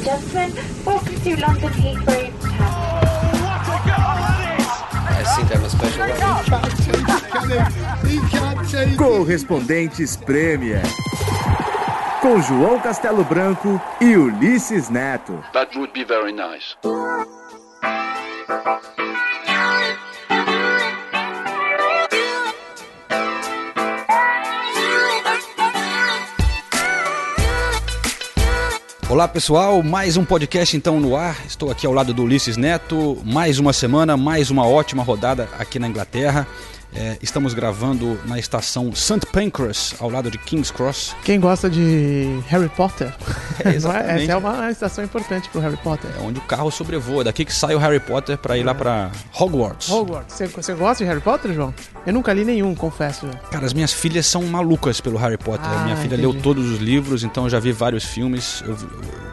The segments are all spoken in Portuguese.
and gentlemen, welcome to London Heathrow. I think I'm a special one. Correspondentes Premier. Com João Castelo Branco e Ulisses Neto. That would be very nice. Olá pessoal, mais um podcast então no ar. Estou aqui ao lado do Ulisses Neto. Mais uma semana, mais uma ótima rodada aqui na Inglaterra. É, estamos gravando na estação St. Pancras, ao lado de King's Cross. Quem gosta de Harry Potter, É, exatamente. essa é uma estação importante pro Harry Potter. É onde o carro sobrevoa. Daqui que sai o Harry Potter para ir lá para Hogwarts. Hogwarts. Você, gosta de Harry Potter, João? Eu nunca li nenhum, confesso. Cara, as minhas filhas são malucas pelo Harry Potter. Ah, Minha filha entendi. leu todos os livros, então eu já vi vários filmes. Eu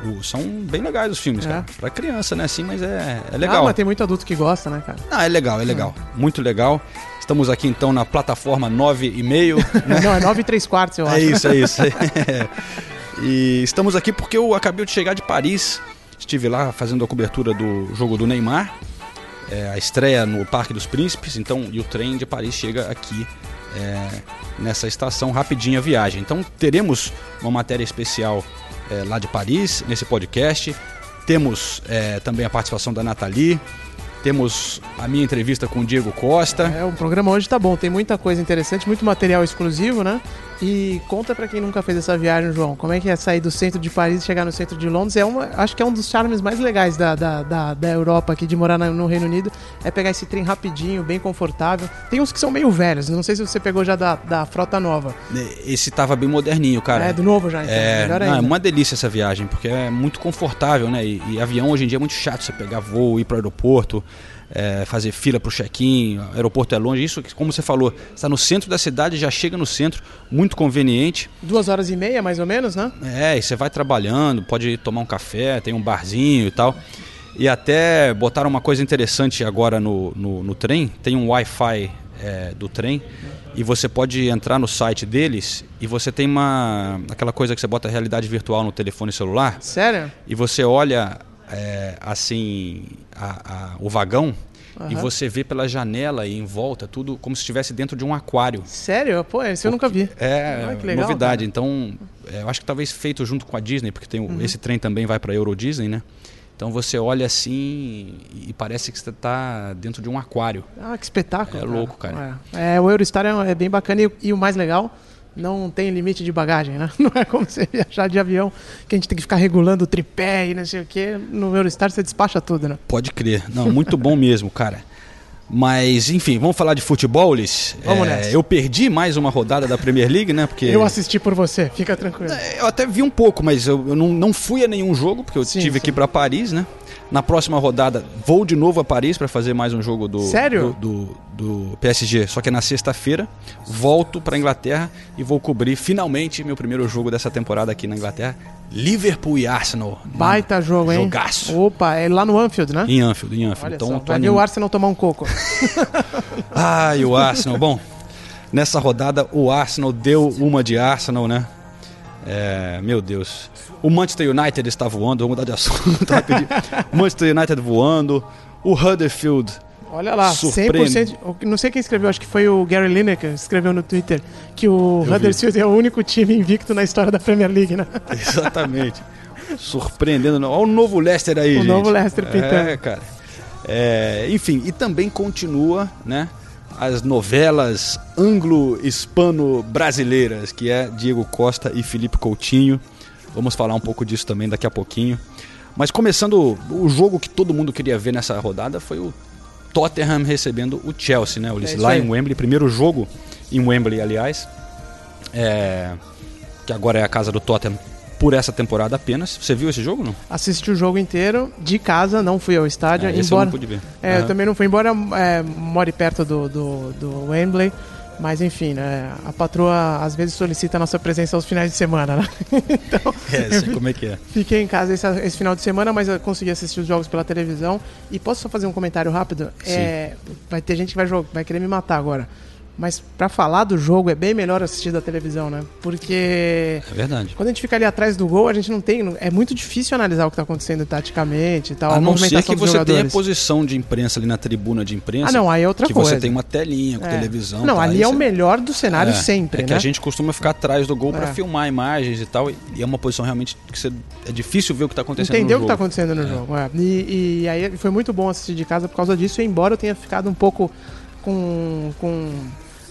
eu- são bem legais os filmes, É. cara. Pra criança, né? Assim, mas é, é Ah, legal. mas tem muito adulto que gosta, né, cara? Ah, é legal, é legal. Muito legal. Estamos aqui então na plataforma 9,5. Né? Não, é 9 e 3 quartos, eu acho. é isso, é isso. e estamos aqui porque eu acabei de chegar de Paris. Estive lá fazendo a cobertura do jogo do Neymar. é, a estreia no Parque dos Príncipes. Então, e o trem de Paris chega aqui é, nessa estação, rapidinho a viagem. Então teremos uma matéria especial é, lá de Paris, nesse podcast. Temos é, também a participação da Nathalie. Temos a minha entrevista com o Diego Costa. É, o programa hoje tá bom, tem muita coisa interessante, muito material exclusivo, né? E conta pra quem nunca fez essa viagem, João, como é que é sair do centro de Paris e chegar no centro de Londres? É uma, acho que é um dos charmes mais legais da, da, da, da Europa aqui, de morar no Reino Unido, é pegar esse trem rapidinho, bem confortável. Tem uns que são meio velhos, não sei se você pegou já da, da frota nova. Esse tava bem moderninho, cara. É, do novo já, então, É, melhor não, é ainda. uma delícia essa viagem, porque é muito confortável, né? E, e avião hoje em dia é muito chato você pegar voo, ir para o aeroporto, é, fazer fila para o check-in, o aeroporto é longe. Isso, como você falou, está no centro da cidade, já chega no centro, muito conveniente. Duas horas e meia, mais ou menos, né? É, e você vai trabalhando, pode tomar um café, tem um barzinho e tal. E até botaram uma coisa interessante agora no, no, no trem, tem um Wi-Fi é, do trem e você pode entrar no site deles e você tem uma aquela coisa que você bota realidade virtual no telefone celular Sério? e você olha é, assim a- a- o vagão e Aham. você vê pela janela e em volta tudo como se estivesse dentro de um aquário. Sério? Pô, esse eu nunca vi. É, Ah, legal, novidade. cara. Então, é, eu acho que talvez feito junto com a Disney, porque tem Uhum. esse trem também vai para Euro Disney, né? Então você olha assim e parece que você está dentro de um aquário. Ah, que espetáculo. É louco, cara. É, É, o Eurostar é, é bem bacana e, e o mais legal, não tem limite de bagagem, né? Não é como você viajar de avião, que a gente tem que ficar regulando o tripé e não sei o quê. No Eurostar você despacha tudo, né? Pode crer. Não, muito bom mesmo, cara. Mas, enfim, vamos falar de futebol, Liz? Vamos É, nessa. Eu perdi mais uma rodada da Premier League, né? Porque Eu assisti por você, fica tranquilo. É, Eu até vi um pouco, mas eu, eu não, não fui a nenhum jogo, porque eu Sim, tive sim. aqui para Paris, né? Na próxima rodada, vou de novo a Paris para fazer mais um jogo do, Sério? do, do, do PSG. Só que é na sexta-feira, volto para Inglaterra e vou cobrir finalmente meu primeiro jogo dessa temporada aqui na Inglaterra: Liverpool e Arsenal. Baita jogo, hein? Jogaço. Opa, é lá no Anfield, né? Em Anfield, em Anfield. Olha então, só, tô vai o Arsenal tomar um coco. Ai, o Arsenal. Bom, nessa rodada o Arsenal deu uma de Arsenal, né? É, meu Deus. O Manchester United está voando, vamos mudar de assunto rapidinho. O Manchester United voando. O Huddersfield. Olha lá, Surpreende. 100%. eu Não sei quem escreveu, acho que foi o Gary Lineker, escreveu no Twitter que o vi. Huddersfield é o único time invicto na história da Premier League, né? Exatamente. Surpreendendo. Olha o novo Leicester aí, O gente. novo Leicester pintando. É, cara. É, enfim, e também continua, né? As novelas anglo-hispano-brasileiras, que é Diego Costa e Felipe Coutinho. Vamos falar um pouco disso também daqui a pouquinho. Mas começando, o jogo que todo mundo queria ver nessa rodada foi o Tottenham recebendo o Chelsea, né? Ulisses? É lá em Wembley, primeiro jogo em Wembley, aliás. É, que agora é a casa do Tottenham por essa temporada apenas. Você viu esse jogo, não? Assisti o jogo inteiro de casa, não fui ao estádio. É, esse eu embora não pude ver. É, Aham. eu também não fui, embora é, more perto do, do, do Wembley. Mas enfim, né, a patroa às vezes solicita a nossa presença aos finais de semana, né? então, É, sei como é que é. fiquei em casa esse, esse final de semana, mas eu consegui assistir os jogos pela televisão. E posso só fazer um comentário rápido? É, vai ter gente que vai, jogar, vai querer me matar agora. Mas pra falar do jogo é bem melhor assistir da televisão, né? Porque É verdade. quando a gente fica ali atrás do gol, a gente não tem. É muito difícil analisar o que tá acontecendo taticamente e tal. A não ser que você tenha posição de imprensa ali na tribuna de imprensa. Ah, não, aí é outra que coisa. você tem uma telinha com É. televisão. Não, tá? ali é o você- melhor do cenário É, sempre, é que né? a gente costuma ficar atrás do gol pra É. filmar imagens e tal. E é uma posição realmente que você, é difícil ver o que tá acontecendo Entender no o que tá jogo. acontecendo no jogo. é. E, e aí foi muito bom assistir de casa por causa disso, embora eu tenha ficado um pouco com, com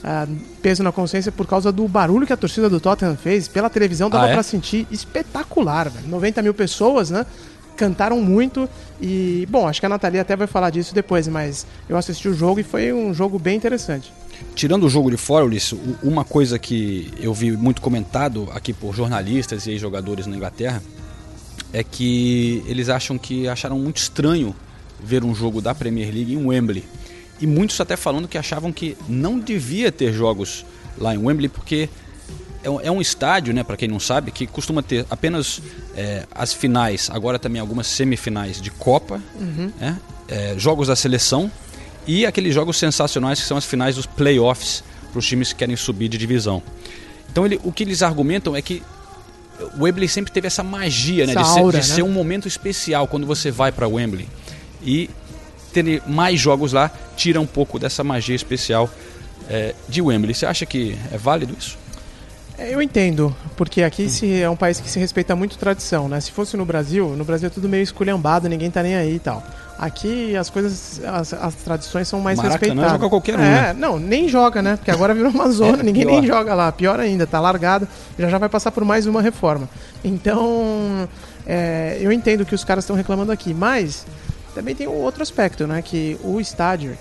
ah, peso na consciência por causa do barulho que a torcida do Tottenham fez. Pela televisão dava Ah, é? pra sentir espetacular, velho. 90 mil pessoas, né? Cantaram muito e, bom, acho que a Nathalie até vai falar disso depois, mas eu assisti o jogo e foi um jogo bem interessante. Tirando o jogo de fora, Ulisses, uma coisa que eu vi muito comentado aqui por jornalistas e jogadores na Inglaterra é que eles acham que acharam muito estranho ver um jogo da Premier League em Wembley. E muitos até falando que achavam que não devia ter jogos lá em Wembley porque é um, é estádio, né, para quem não sabe, que costuma ter apenas é, as finais, agora também algumas semifinais de Copa, né, é, jogos da seleção e aqueles jogos sensacionais que são as finais dos playoffs para os times que querem subir de divisão. Então ele, o que eles argumentam é que o Wembley sempre teve essa magia, né, Essa de, ser, aura, de né? ser um momento especial quando você vai para Wembley e ter mais jogos lá tira um pouco dessa magia especial é, de Wembley. Você acha que é válido isso? É, Eu entendo, porque aqui se é um país que se respeita muito tradição, né? Se fosse no Brasil, no Brasil é tudo meio esculhambado, ninguém tá nem aí e tal. Aqui as coisas, as, as tradições são mais Maracanã respeitadas. joga qualquer um, É, né? não, nem joga, né? Porque agora virou uma zona, É, ninguém pior. nem joga lá. Pior ainda, tá largado, já já vai passar por mais uma reforma. Então, é, eu entendo que os caras estão reclamando aqui, mas também tem um outro aspecto, né? Que o estádio,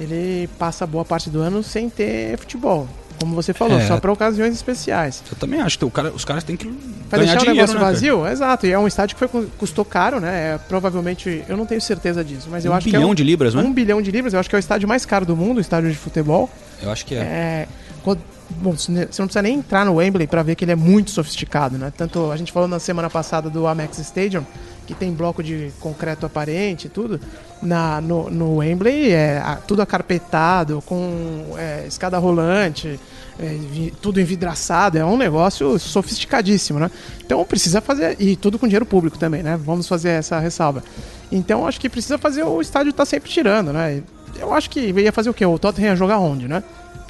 ele passa boa parte do ano sem ter futebol. Como você falou, É. só para ocasiões especiais. Eu também acho que o cara, os caras têm que ganhar deixar o dinheiro, negócio né, cara? vazio? Exato, e é um estádio que foi, custou caro, né? É, provavelmente, eu não tenho certeza disso, mas eu um acho bilhão que é um, de libras, né? um bilhão de libras, eu acho que é o estádio mais caro do mundo, o estádio de futebol. Eu acho que é. É, quando- bom, você não precisa nem entrar no Wembley para ver que ele é muito sofisticado, né? Tanto a gente falou na semana passada do Amex Stadium, que tem bloco de concreto aparente tudo. Na, no, no Wembley é a- tudo acarpetado, com é, escada rolante, é, vi- tudo envidraçado. É um negócio sofisticadíssimo, né? Então precisa fazer. E tudo com dinheiro público também, né? Vamos fazer essa ressalva. Então acho que precisa fazer o estádio estar sempre tirando, né? Eu acho que ia fazer o quê? O Tottenham ia jogar onde, né?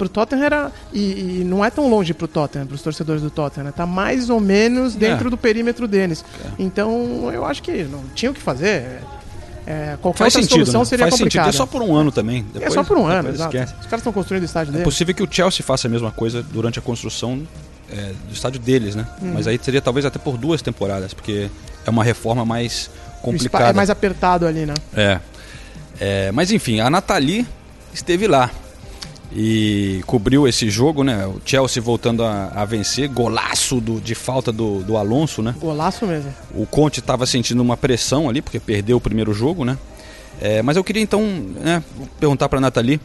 Pro Tottenham era. E, e não é tão longe pro Tottenham, pros torcedores do Tottenham, né? Tá mais ou menos dentro É. do perímetro deles. Então, eu acho que não tinha o que fazer. É, qualquer Faz outra sentido, solução né? seria Faz sentido. complicada. É só por um ano também. É Depois- só por um ano, exato. Os caras estão construindo o estádio É dele. possível que o Chelsea faça a mesma coisa durante a construção é, do estádio deles, né? Uhum. Mas aí seria talvez até por duas temporadas, porque é uma reforma mais complicada. É mais apertado ali, né? É. É, mas enfim, a Nathalie esteve lá e cobriu esse jogo, né? O Chelsea voltando a, a vencer, golaço do- de falta do, do Alonso, né? Golaço mesmo. O Conte estava sentindo uma pressão ali, porque perdeu o primeiro jogo, né? É, mas eu queria então né, perguntar para a Nathalie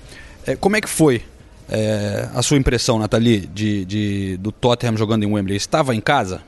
é, como é que foi é, a sua impressão, Nathalie, de, de- do Tottenham jogando em Wembley? Estava em casa?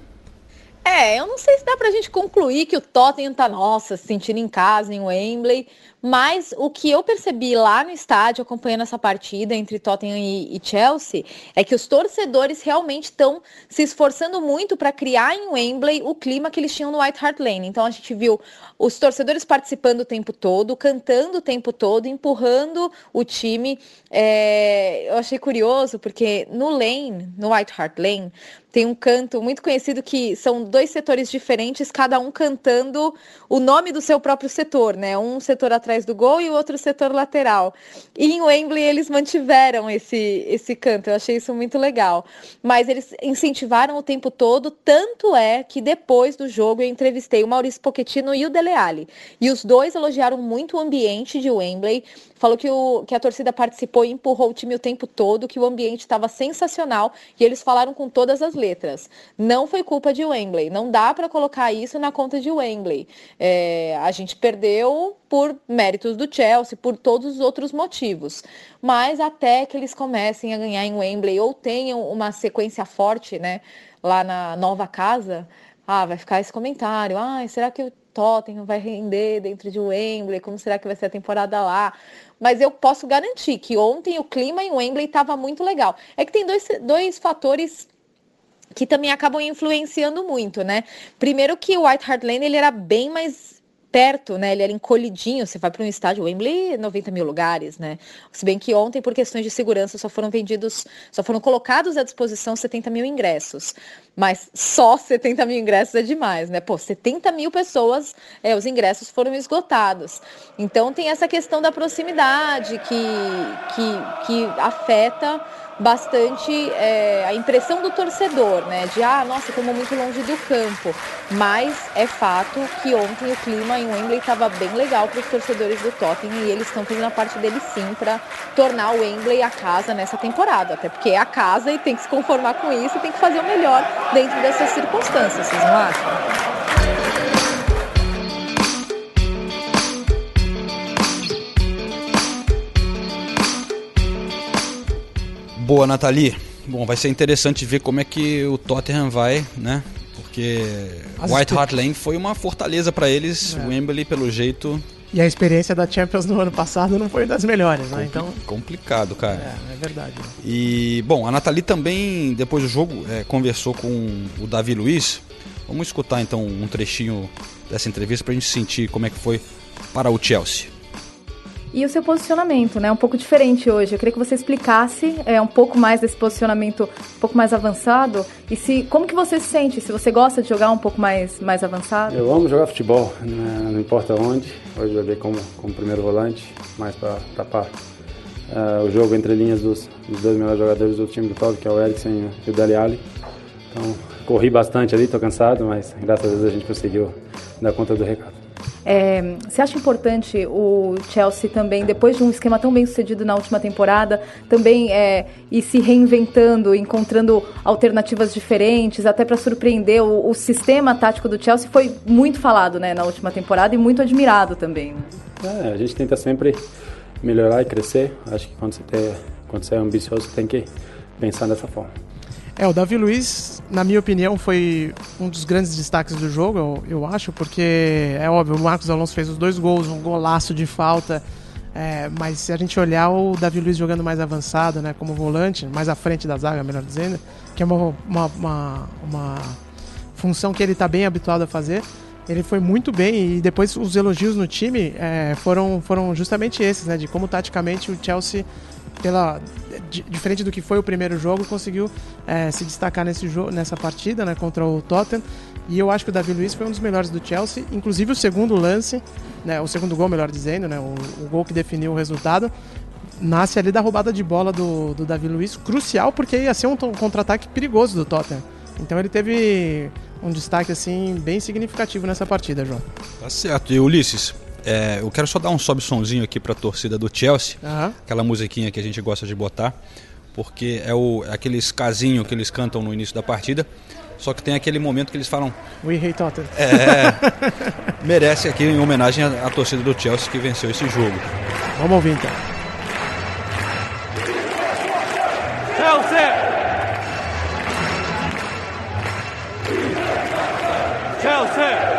É, eu não sei se dá pra gente concluir que o Tottenham tá, nossa, se sentindo em casa em Wembley, mas o que eu percebi lá no estádio, acompanhando essa partida entre Tottenham e, e Chelsea, é que os torcedores realmente estão se esforçando muito para criar em Wembley o clima que eles tinham no White Hart Lane. Então a gente viu os torcedores participando o tempo todo, cantando o tempo todo, empurrando o time. É, eu achei curioso porque no Lane, no White Hart Lane, tem um canto muito conhecido que são dois setores diferentes, cada um cantando o nome do seu próprio setor, né? Um setor atrás do gol e o outro setor lateral. E em Wembley eles mantiveram esse, esse canto, eu achei isso muito legal. Mas eles incentivaram o tempo todo, tanto é que depois do jogo eu entrevistei o Maurício Pochettino e o Dele Alli. E os dois elogiaram muito o ambiente de Wembley, falou que, o, que a torcida participou e empurrou o time o tempo todo, que o ambiente estava sensacional e eles falaram com todas as letras. Não foi culpa de Wembley, não dá para colocar isso na conta de Wembley. É, a gente perdeu por méritos do Chelsea, por todos os outros motivos. Mas até que eles comecem a ganhar em Wembley ou tenham uma sequência forte, né, lá na nova casa, ah, vai ficar esse comentário, ah, será que o Tottenham vai render dentro de Wembley? Como será que vai ser a temporada lá? Mas eu posso garantir que ontem o clima em Wembley estava muito legal. É que tem dois, dois fatores que também acabam influenciando muito, né? Primeiro que o White Hart Lane ele era bem mais perto, né? Ele era encolhidinho. Você vai para um estádio Wembley, 90 mil lugares, né? Se bem que ontem, por questões de segurança, só foram vendidos, só foram colocados à disposição 70 mil ingressos. Mas só 70 mil ingressos é demais, né? Pô, 70 mil pessoas, é, os ingressos foram esgotados. Então tem essa questão da proximidade que, que, que afeta bastante é, a impressão do torcedor, né? De ah, nossa, estamos muito longe do campo. Mas é fato que ontem o clima em Wembley estava bem legal para os torcedores do Tottenham e eles estão fazendo a parte deles sim para tornar o Wembley a casa nessa temporada. Até porque é a casa e tem que se conformar com isso e tem que fazer o melhor dentro dessas circunstâncias, vocês não acham? Boa, Nathalie. Bom, vai ser interessante ver como é que o Tottenham vai, né? Porque As White Hart Lane foi uma fortaleza para eles. É. Wembley, pelo jeito, E a experiência da Champions no ano passado não foi das melhores, né? Então, complicado, cara. é, é verdade. E, bom, a Nathalie também, depois do jogo, é, conversou com o Davi Luiz. Vamos escutar então um trechinho dessa entrevista pra gente sentir como é que foi para o Chelsea. E o seu posicionamento, né? Um pouco diferente hoje. Eu queria que você explicasse é, um pouco mais desse posicionamento um pouco mais avançado. E se como que você se sente? Se você gosta de jogar um pouco mais, mais avançado? Eu amo jogar futebol, né? não importa onde. Hoje joguei como, como primeiro volante, mais para tapar eh, o jogo entre linhas dos, dos dois melhores jogadores do time do Tottenham, que é o Eriksen e o Dele Alli. Então, corri bastante ali, estou cansado, mas graças a Deus a gente conseguiu dar conta do recado. É, você acha importante o Chelsea também, depois de um esquema tão bem sucedido na última temporada, também é, ir se reinventando, encontrando alternativas diferentes, até para surpreender? O, o sistema tático do Chelsea foi muito falado né, na última temporada e muito admirado também. né? É, a gente tenta sempre melhorar e crescer. Acho que quando você, tem, quando você é ambicioso, tem que pensar dessa forma. É, o Davi Luiz, na minha opinião, foi um dos grandes destaques do jogo, eu, eu acho, porque é óbvio, o Marcos Alonso fez os dois gols, um golaço de falta. é, mas se a gente olhar o Davi Luiz jogando mais avançado, né, como volante, mais à frente da zaga, melhor dizendo, que é uma, uma, uma, uma função que ele está bem habituado a fazer, ele foi muito bem e depois os elogios no time é, foram, foram justamente esses, né, de como taticamente o Chelsea pela diferente do que foi o primeiro jogo, conseguiu é, se destacar nesse jogo, nessa partida, né, contra o Tottenham. E eu acho que o Davi Luiz foi um dos melhores do Chelsea, inclusive o segundo lance, né, o segundo gol, melhor dizendo, né, o, o gol que definiu o resultado, nasce ali da roubada de bola do, do Davi Luiz, crucial porque ia ser um contra-ataque perigoso do Tottenham. Então ele teve um destaque assim bem significativo nessa partida, João. Tá certo. E Ulisses, é, eu quero só dar um sobe sonzinho aqui pra torcida do Chelsea. Aham. Aquela musiquinha que a gente gosta de botar. Porque é, o, é aqueles casinho que eles cantam no início da partida. Só que tem aquele momento que eles falam. We hate Tottenham. Merece aqui em homenagem à, à torcida do Chelsea que venceu esse jogo. Vamos ouvir então. Chelsea! Chelsea!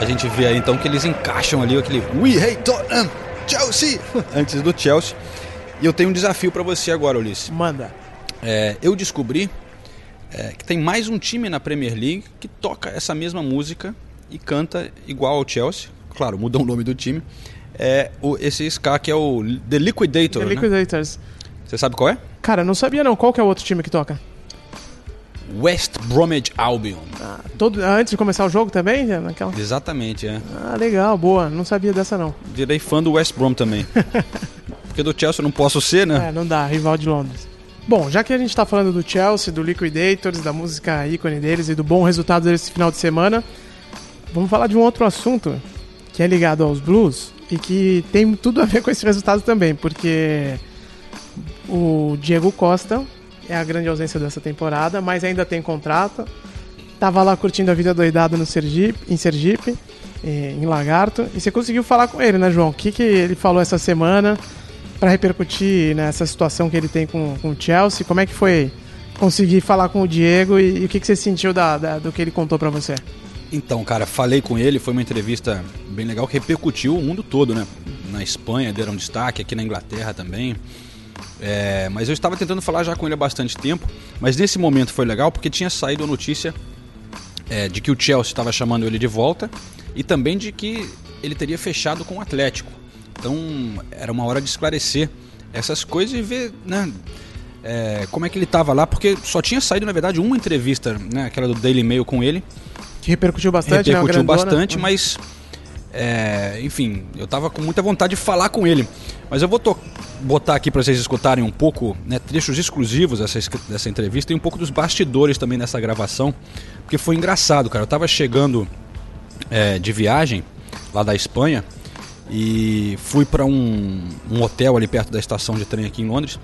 A gente vê aí então que eles encaixam ali aquele We hate Tottenham, Chelsea, antes do Chelsea. E eu tenho um desafio pra você agora, Ulisses. Manda. É, eu descobri é, que tem mais um time na Premier League que toca essa mesma música e canta igual ao Chelsea. Claro, muda o nome do time. É o, esse ska que é o The Liquidator. The né? Liquidators. Você sabe qual é? Cara, não sabia não. Qual que é o outro time que toca? West Bromwich Albion. Todo, antes de começar o jogo também? Naquela... Exatamente, é. Ah, legal, boa. Não sabia dessa não. Virei fã do West Brom também. Porque do Chelsea eu não posso ser, né? É, não dá, rival de Londres. Bom, já que a gente tá falando do Chelsea, do Liquidators, da música ícone deles e do bom resultado desse final de semana, vamos falar de um outro assunto que é ligado aos Blues e que tem tudo a ver com esse resultado também, porque o Diego Costa é a grande ausência dessa temporada, mas ainda tem contrato. Tava lá curtindo a vida doidada no Sergipe, em Sergipe eh, em Lagarto. E você conseguiu falar com ele, né, João? O que, que ele falou essa semana para repercutir nessa situação que ele tem com, com o Chelsea? Como é que foi conseguir falar com o Diego e, e o que, que você sentiu da, da- do que ele contou para você? Então, cara, falei com ele, foi uma entrevista bem legal que repercutiu o mundo todo, né? Na Espanha deram destaque, aqui na Inglaterra também. É, mas eu estava tentando falar já com ele há bastante tempo, mas nesse momento foi legal porque tinha saído a notícia é, de que o Chelsea estava chamando ele de volta e também de que ele teria fechado com o Atlético. Então era uma hora de esclarecer essas coisas e ver, né? é, como é que ele estava lá, porque só tinha saído, na verdade, uma entrevista, né, aquela do Daily Mail com ele, Que repercutiu bastante, repercutiu né? uma grandona. bastante, mas é, enfim, eu tava com muita vontade de falar com ele. Mas eu vou botar aqui para vocês escutarem um pouco, né, trechos exclusivos dessa, es- dessa entrevista e um pouco dos bastidores também dessa gravação, porque foi engraçado, cara. Eu tava chegando é, de viagem lá da Espanha e fui para um, um hotel ali perto da estação de trem aqui em Londres.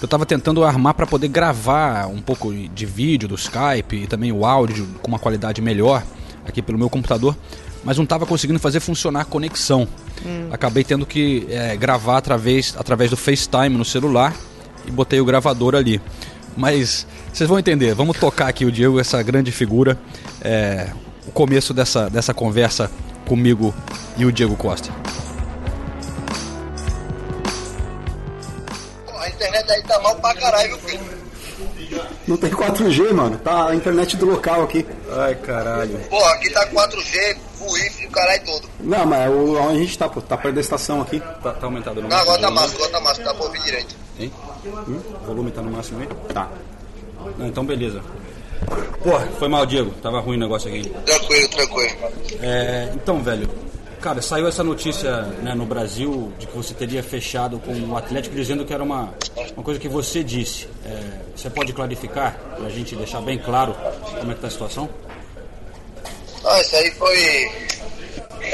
Eu estava tentando armar para poder gravar um pouco de vídeo do Skype e também o áudio com uma qualidade melhor aqui pelo meu computador, mas não estava conseguindo fazer funcionar a conexão. Acabei tendo que é, gravar através, através do FaceTime no celular e botei o gravador ali. Mas vocês vão entender, vamos tocar aqui o Diego, essa grande figura, é, o começo dessa, dessa conversa comigo e o Diego Costa. A internet aí tá mal pra caralho, filho? Não tem 4G, mano. Tá a internet do local aqui. Ai, caralho. Porra, aqui tá 4G, full wifi, o caralho todo. Não, mas o, onde a gente tá, pô, tá perto da estação aqui. Tá, tá aumentado no Não, agora tá volume? massa, agora tá massa, dá pra ouvir direito. Hein? O volume tá no máximo aí? Tá. Não, então beleza. Porra, foi mal, Diego. Tava ruim o negócio aqui. Tranquilo, tranquilo. É, então, velho, cara, saiu essa notícia né, no Brasil de que você teria fechado com o Atlético dizendo que era uma, uma coisa que você disse. É, você pode clarificar pra gente deixar bem claro como é que tá a situação? Ah, isso aí foi.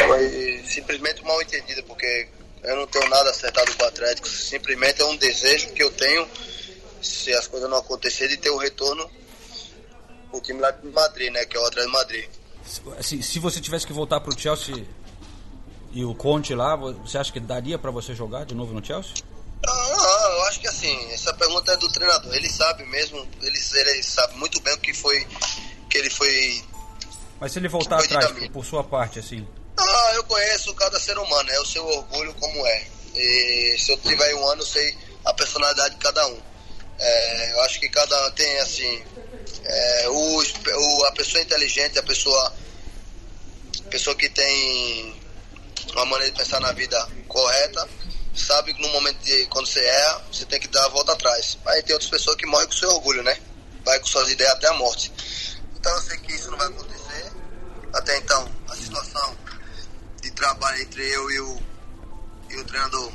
Foi simplesmente mal entendido, porque eu não tenho nada acertado com o Atlético. Simplesmente é um desejo que eu tenho, se as coisas não acontecerem, de ter o retorno pro time lá de Madrid, né? Que é o Atlético de Madrid. Assim, se você tivesse que voltar pro Chelsea e o Conte lá, você acha que daria pra você jogar de novo no Chelsea? Ah, não, eu acho que assim, essa pergunta é do treinador. Ele sabe mesmo, ele, ele sabe muito bem o que foi. Que ele foi. Mas se ele voltar atrás, caminho. por sua parte, assim, Ah, eu conheço cada ser humano, é o seu orgulho como é. E se eu tiver um ano, eu sei a personalidade de cada um. É, eu acho que cada um tem assim. é, o, o- a pessoa inteligente, a pessoa, pessoa que tem uma maneira de pensar na vida correta, sabe que no momento de quando você erra, você tem que dar a volta atrás. Aí tem outras pessoas que morrem com seu orgulho, né? Vai com suas ideias até a morte. Então eu sei que isso não vai acontecer. Até então, a situação de trabalho entre eu e o, e o treinador.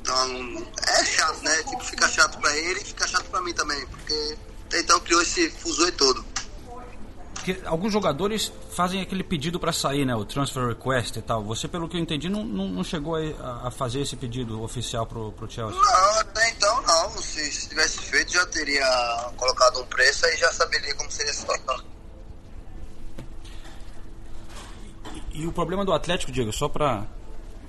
Então, é chato, né? Tipo, fica chato pra ele e fica chato pra mim também, porque até então criou esse fuzuê todo. Porque alguns jogadores fazem aquele pedido pra sair, né? O transfer request e tal. Você, pelo que eu entendi, não, não, não chegou a, a fazer esse pedido oficial pro, pro Chelsea. Não, até então não. Se, se tivesse feito, já teria colocado um preço aí já saberia como seria a situação. E o problema do Atlético, Diego, só pra.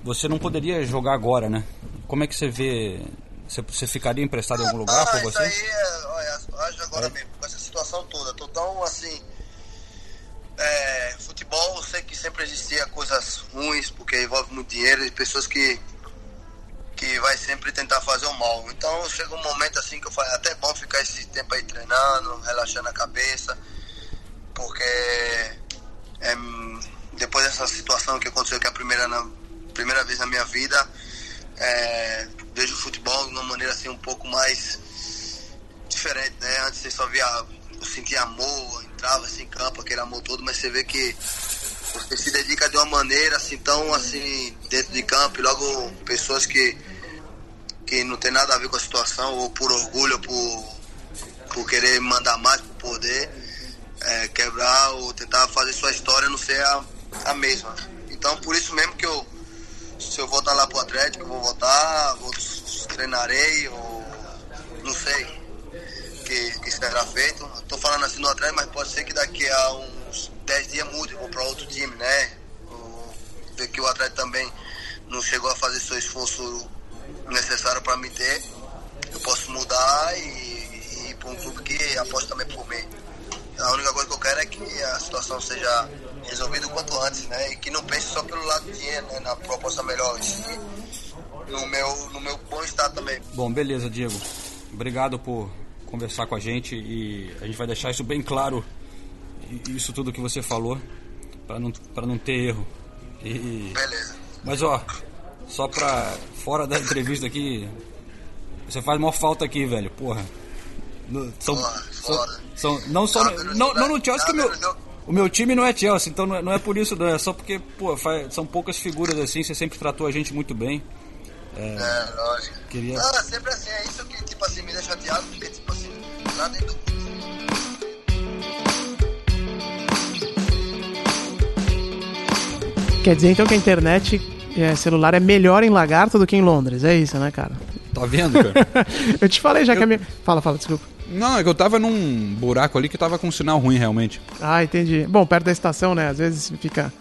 Você não poderia jogar agora, né? Como é que você vê. Você, você ficaria emprestado em algum lugar ah, por isso você? aí é, olha, agora mesmo, com essa situação toda. Tô tão assim. É, futebol, eu sei que sempre existia coisas ruins, porque envolve muito dinheiro e pessoas que que vai sempre tentar fazer o mal. Então chega um momento assim que eu falei, até bom ficar esse tempo aí treinando, relaxando a cabeça, porque é, depois dessa situação que aconteceu que é a primeira, na, primeira vez na minha vida, é, vejo o futebol de uma maneira assim um pouco mais diferente, né? Antes você só via, eu sentia amor, entrava assim em campo, aquele amor todo, mas você vê que você se dedica de uma maneira assim tão assim dentro de campo e logo pessoas que que não tem nada a ver com a situação ou por orgulho ou por por querer mandar mais por poder é, quebrar ou tentar fazer sua história não ser a, a mesma. Então por isso mesmo que eu se eu voltar lá pro Atlético eu vou voltar vou treinarei ou não sei que, que será feito. Tô falando assim no Atlético mas pode ser que daqui a uns 10 dias mude vou para outro time né? Ver que o atleta também não chegou a fazer seu esforço necessário para me ter, eu posso mudar e, e ir para um clube que aposta também por mim. A única coisa que eu quero é que a situação seja resolvida o quanto antes, né? E que não pense só pelo lado do dinheiro, né? Na proposta melhor, no meu, no meu bom estado também. Bom, beleza, Diego. Obrigado por conversar com a gente e a gente vai deixar isso bem claro, isso tudo que você falou, para não, pra não ter erro. E, Beleza. mas ó, só pra. Fora da entrevista aqui, você faz maior falta aqui, velho, porra. No- São, são, são- não só. no- Não, não no Chelsea que meu. O meu time não é Chelsea, então não é, não é por isso, não. É só porque, pô, faz- são poucas figuras assim, você sempre tratou a gente muito bem. É, É, lógico. Queria- Não, é sempre assim, é isso que, tipo assim, me deixa chateado, porque, tipo assim, lá dentro Quer dizer então que a internet é, celular é melhor em Lagarto do que em Londres, é isso, né, cara? Tá vendo, cara? Eu te falei já que a minha. Fala, fala, desculpa. Não, é que eu tava num buraco ali que tava com um sinal ruim realmente. Ah, entendi. Bom, perto da estação, né? Às vezes fica,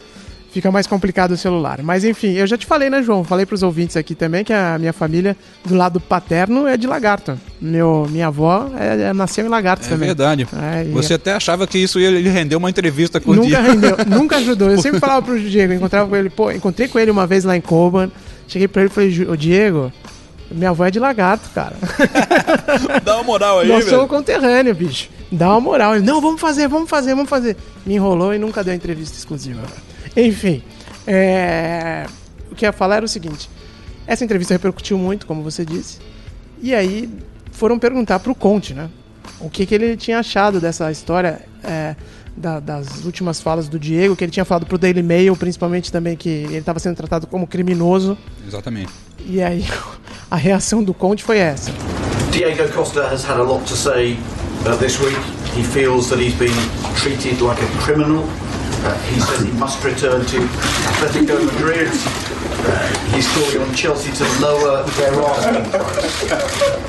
fica mais complicado o celular. Mas enfim, eu já te falei, né, João? Falei pros ouvintes aqui também que a minha família, do lado paterno, é de Lagarto. Meu, minha avó é, é- nasceu em Lagarto É também. verdade. É, Você até achava que isso ia lhe render uma entrevista com o Nunca Diego. rendeu, nunca ajudou. Eu sempre falava pro Diego, eu encontrava com ele, pô, encontrei com ele uma vez lá em Coban. Cheguei pra ele e falei, "Ju- ô Diego, minha avó é de lagarto, cara. Dá uma moral aí, Nós velho. somos conterrâneo, bicho. Dá uma moral. Ele, não, vamos fazer, vamos fazer, vamos fazer. Me enrolou e nunca deu entrevista exclusiva. Enfim, é, o que eu ia falar era o seguinte. Essa entrevista repercutiu muito, como você disse. E aí foram perguntar pro Conte, né? O que, que ele tinha achado dessa história é, da- das últimas falas do Diego, que ele tinha falado pro Daily Mail, principalmente também que ele estava sendo tratado como criminoso. Exatamente. E aí a reação do Conte foi essa. Diego Costa has had a lot to say uh, this week. He feels that he's been treated like a criminal. Uh, he says he must return to Atletico Madrid. Uh, he's calling on Chelsea to lower their asking price.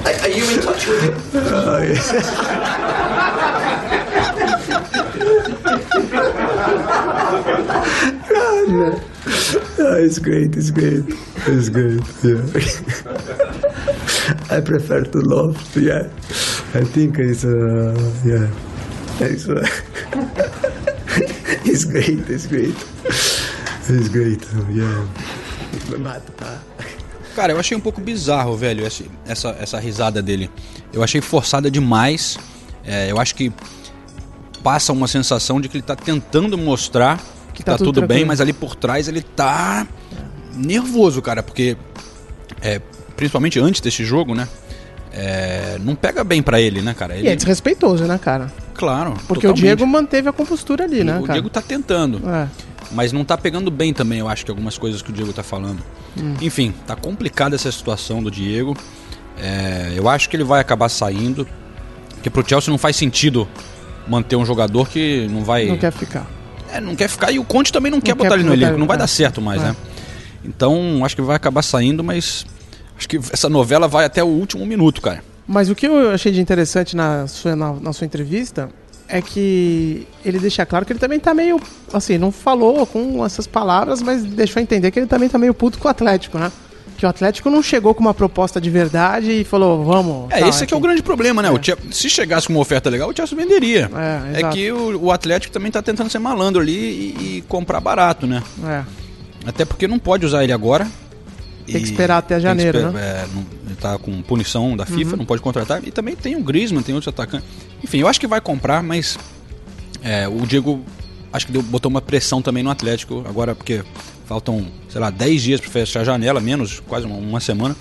Are, are you in touch with him? Ah, it's great, it's great, it's great, yeah. I prefer to love, yeah. I think it's, uh, yeah, it's, uh, it's great, it's great, it's great, yeah. Mato, tá? Cara, eu achei um pouco bizarro, velho, essa, essa risada dele. Eu achei forçada demais. É, eu acho que passa uma sensação de que ele tá tentando mostrar que tá tá, tudo tudo, bem, mas ali por trás ele tá nervoso, cara, porque é, principalmente antes desse jogo, né? é, não pega bem pra ele, né, cara? E Ele, é desrespeitoso, né, cara? Claro. Porque o totalmente. Diego manteve a compostura ali, né, o cara? Diego tá tentando. É. Mas não tá pegando bem também, eu acho que algumas coisas que o Diego tá falando. Hum. Enfim, tá complicada essa situação do Diego. É, eu acho que ele vai acabar saindo. Porque pro Chelsea não faz sentido manter um jogador que não vai. Não quer ficar. É, não quer ficar. E o Conte também não, quer quer botar ele no elenco. ele, Não vai dar certo mais, É. né? Então, acho que vai acabar saindo, mas. Acho que essa novela vai até o último minuto, cara. Mas o que eu achei de interessante na sua, na, na sua entrevista é que ele deixa claro que ele também tá meio. Assim, não falou com essas palavras, mas deixou entender que ele também tá meio puto com o Atlético, né? Que o Atlético não chegou com uma proposta de verdade e falou, vamos. É, tá, esse aqui é o grande problema, né? Chelsea- se chegasse com uma oferta legal, o Chelsea venderia. É, É, que o, o Atlético também tá tentando ser malandro ali e, e comprar barato, né? É. Até porque não pode usar ele agora. Tem que esperar até janeiro, esper- né? é, não- ele tá com punição da FIFA, Uhum. não pode contratar. E também tem o Griezmann, tem outros atacantes. Enfim, eu acho que vai comprar, mas é, o Diego acho que deu, botou uma pressão também no Atlético agora, porque faltam, sei lá, 10 dias para fechar a janela, menos, quase uma, uma semana.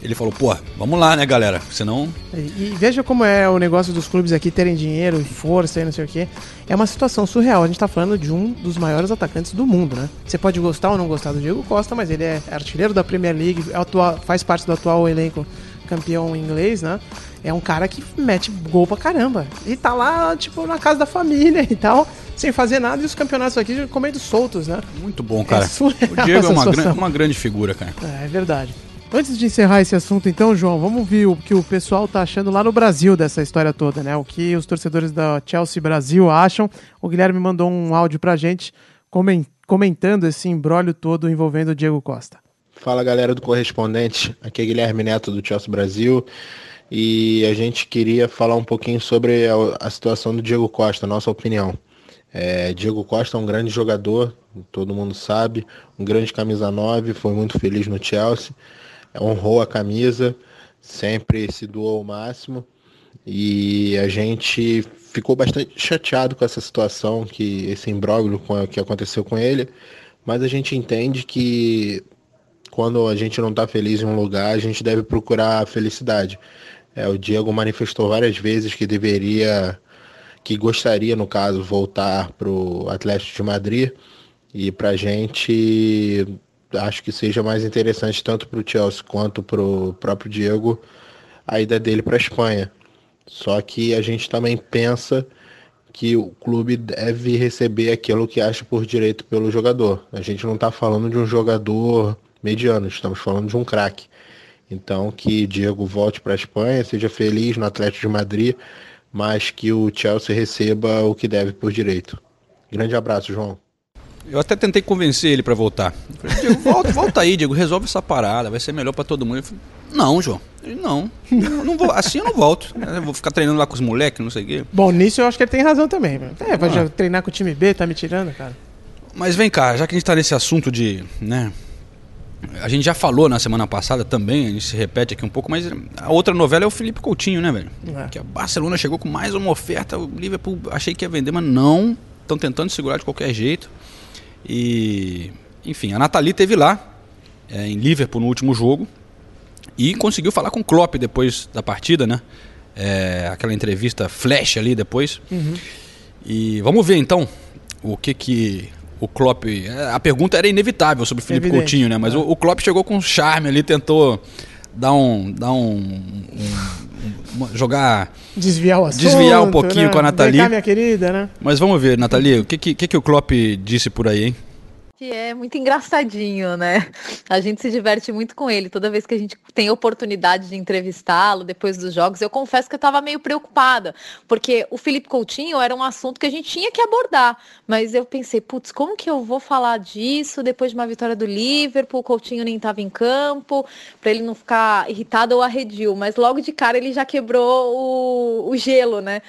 Ele falou, pô, vamos lá, né, galera? Senão E, e veja como é o negócio dos clubes aqui terem dinheiro e força e não sei o quê. É uma situação surreal. A gente tá falando de um dos maiores atacantes do mundo, né? Você pode gostar ou não gostar do Diego Costa, mas ele é artilheiro da Premier League, é atua- faz parte do atual elenco campeão inglês, né? É um cara que mete gol pra caramba. E tá lá, tipo, na casa da família e tal, sem fazer nada, e os campeonatos aqui comendo soltos, né? Muito bom, cara. surreal o Diego é uma, gran- uma grande figura, cara. É, é verdade. Antes de encerrar esse assunto, então, João, vamos ver o que o pessoal tá achando lá no Brasil dessa história toda, né? O que os torcedores da Chelsea Brasil acham. O Guilherme mandou um áudio pra gente comen- comentando esse embrólio todo envolvendo o Diego Costa. Fala galera do Correspondente, aqui é Guilherme Neto do Chelsea Brasil e a gente queria falar um pouquinho sobre a, a situação do Diego Costa, nossa opinião. É, Diego Costa é um grande jogador, todo mundo sabe, um grande camisa 9, foi muito feliz no Chelsea, honrou a camisa, sempre se doou ao máximo e a gente ficou bastante chateado com essa situação, que esse imbróglio que aconteceu com ele, mas a gente entende que quando a gente não está feliz em um lugar, a gente deve procurar a felicidade. É, o Diego manifestou várias vezes que deveria, que gostaria, no caso, voltar para o Atlético de Madrid. E para a gente, acho que seja mais interessante tanto para o Chelsea quanto para o próprio Diego a ida dele para a Espanha. Só que a gente também pensa que o clube deve receber aquilo que acha por direito pelo jogador. A gente não está falando de um jogador mediano, estamos falando de um craque. Então que Diego volte para a Espanha, seja feliz no Atlético de Madrid, mas que o Chelsea receba o que deve por direito. Grande abraço, João. Eu até tentei convencer ele para voltar. falei, Diego, volta, volta aí, Diego, resolve essa parada, vai ser melhor para todo mundo. Ele falou, não, João, não, não vou, assim eu não volto. Eu vou ficar treinando lá com os moleques, não sei o quê. Bom, nisso eu acho que ele tem razão também. É, vai ah. treinar com o time B, tá me tirando, cara. Mas vem cá, já que a gente tá nesse assunto de, né, a gente já falou na semana passada também, a gente se repete aqui um pouco, mas a outra novela é o Felipe Coutinho, né, velho? É. Que a Barcelona chegou com mais uma oferta, o Liverpool achei que ia vender, mas não. Estão tentando segurar de qualquer jeito. E, enfim, a Nathalie teve lá, é, em Liverpool, no último jogo, e conseguiu falar com o Klopp depois da partida, né? É, aquela entrevista flash ali depois. Uhum. E vamos ver então o que que o Klopp. É, a pergunta era inevitável sobre o Felipe Evidente, Coutinho, né? Mas é. o, o Klopp chegou com charme ali, tentou dar um. Dar um, um, um jogar. Desviar o assunto. Desviar um pouquinho né? com a Nathalie. minha querida, né? Mas vamos ver, Nathalie, o que, que, que o Klopp disse por aí, hein? Que é muito engraçadinho, né? A gente se diverte muito com ele toda vez que a gente tem oportunidade de entrevistá-lo depois dos jogos. Eu confesso que eu estava meio preocupada, porque o Felipe Coutinho era um assunto que a gente tinha que abordar, mas eu pensei, putz, como que eu vou falar disso depois de uma vitória do Liverpool? O Coutinho nem estava em campo, para ele não ficar irritado ou arredio, mas logo de cara ele já quebrou o, o gelo, né?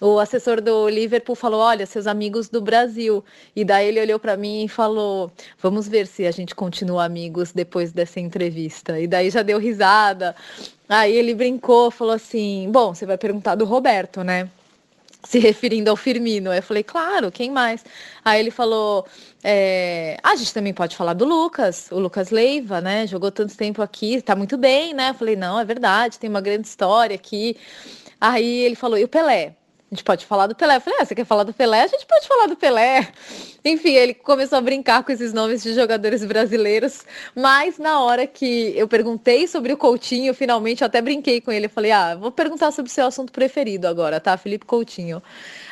O assessor do Liverpool falou: "Olha, seus amigos do Brasil". E daí ele olhou para mim e falou: vamos ver se a gente continua amigos depois dessa entrevista. E daí já deu risada. Aí ele brincou, falou assim: bom, você vai perguntar do Roberto, né? se referindo ao Firmino. Eu falei, claro, quem mais? Aí ele falou, é... a gente também pode falar do Lucas, o Lucas Leiva, né? Jogou tanto tempo aqui, tá muito bem, né? Eu falei, não, é verdade, tem uma grande história aqui. Aí ele falou, e o Pelé? A gente pode falar do Pelé. Eu falei, ah, você quer falar do Pelé? A gente pode falar do Pelé. Enfim, ele começou a brincar com esses nomes de jogadores brasileiros. Mas na hora que eu perguntei sobre o Coutinho, finalmente eu até brinquei com ele. Eu falei, ah, vou perguntar sobre o seu assunto preferido agora, tá? Felipe Coutinho.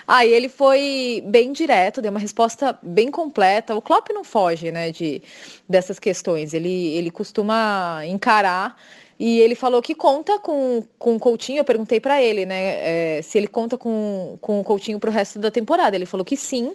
Aí ele foi bem direto, deu uma resposta bem completa. O Klopp não foge, né, de, dessas questões. Ele, ele costuma encarar e ele falou que conta com, com o Coutinho. Eu perguntei para ele, né, é, se ele conta com, com o Coutinho para o resto da temporada. Ele falou que sim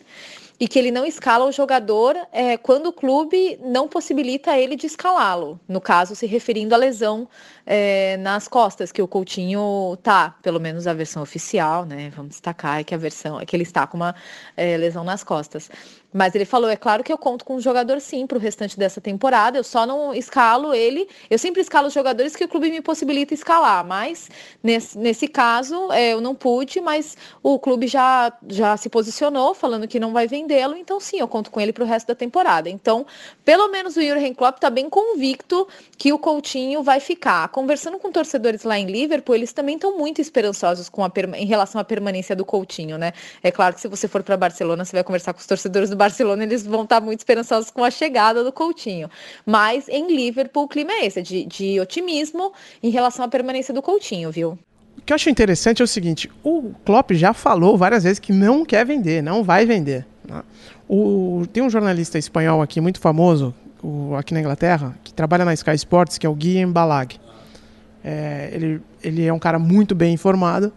e que ele não escala o jogador é, quando o clube não possibilita ele de escalá-lo. No caso, se referindo à lesão é, nas costas, que o Coutinho tá, pelo menos a versão oficial, né? Vamos destacar é que a versão é que ele está com uma é, lesão nas costas. Mas ele falou, é claro que eu conto com o jogador sim para o restante dessa temporada. Eu só não escalo ele. Eu sempre escalo os jogadores que o clube me possibilita escalar. Mas nesse, nesse caso é, eu não pude, mas o clube já, já se posicionou falando que não vai vendê-lo. Então sim, eu conto com ele para o resto da temporada. Então, pelo menos o Jurgen Klopp está bem convicto que o Coutinho vai ficar. Conversando com torcedores lá em Liverpool, eles também estão muito esperançosos com a, em relação à permanência do Coutinho, né? É claro que se você for para Barcelona, você vai conversar com os torcedores do Barcelona, eles vão estar muito esperançosos com a chegada do Coutinho. Mas em Liverpool, o clima é esse, de, de otimismo em relação à permanência do Coutinho, viu? O que eu acho interessante é o seguinte: o Klopp já falou várias vezes que não quer vender, não vai vender. Né? O, tem um jornalista espanhol aqui muito famoso, o, aqui na Inglaterra, que trabalha na Sky Sports, que é o Guillem Balag. É, ele, ele é um cara muito bem informado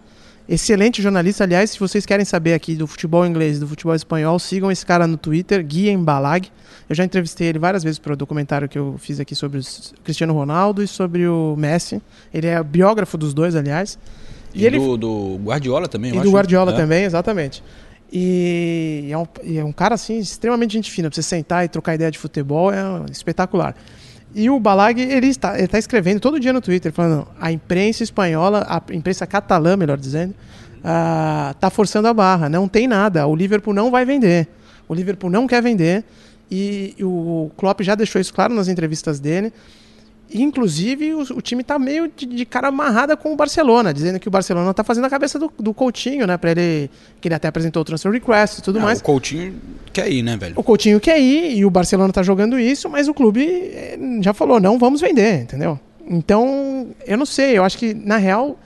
Excelente jornalista, aliás, se vocês querem saber aqui do futebol inglês, do futebol espanhol, sigam esse cara no Twitter, Guia Balag. Eu já entrevistei ele várias vezes para o documentário que eu fiz aqui sobre o Cristiano Ronaldo e sobre o Messi. Ele é biógrafo dos dois, aliás. E, ele... do, do Guardiola também, E do. Guardiola É. também, exatamente. E é um, e é um cara, assim, extremamente gente fina. Pra você sentar e trocar ideia de futebol, é espetacular. E o Balag, ele está, ele está escrevendo todo dia no Twitter, falando a imprensa espanhola, a imprensa catalã, melhor dizendo, ah, tá forçando a barra. Não tem nada. O Liverpool não vai vender. O Liverpool não quer vender. E o Klopp já deixou isso claro nas entrevistas dele. Inclusive, o, o time tá meio de, de cara amarrada com o Barcelona, dizendo que o Barcelona tá fazendo a cabeça do, do Coutinho, né? Pra ele. Que ele até apresentou o transfer request e tudo mais. O Coutinho quer ir, né, velho? O Coutinho quer ir e o Barcelona tá jogando isso, mas o clube eh, já falou, não vamos vender, entendeu? Então, eu não sei, eu acho que, na real,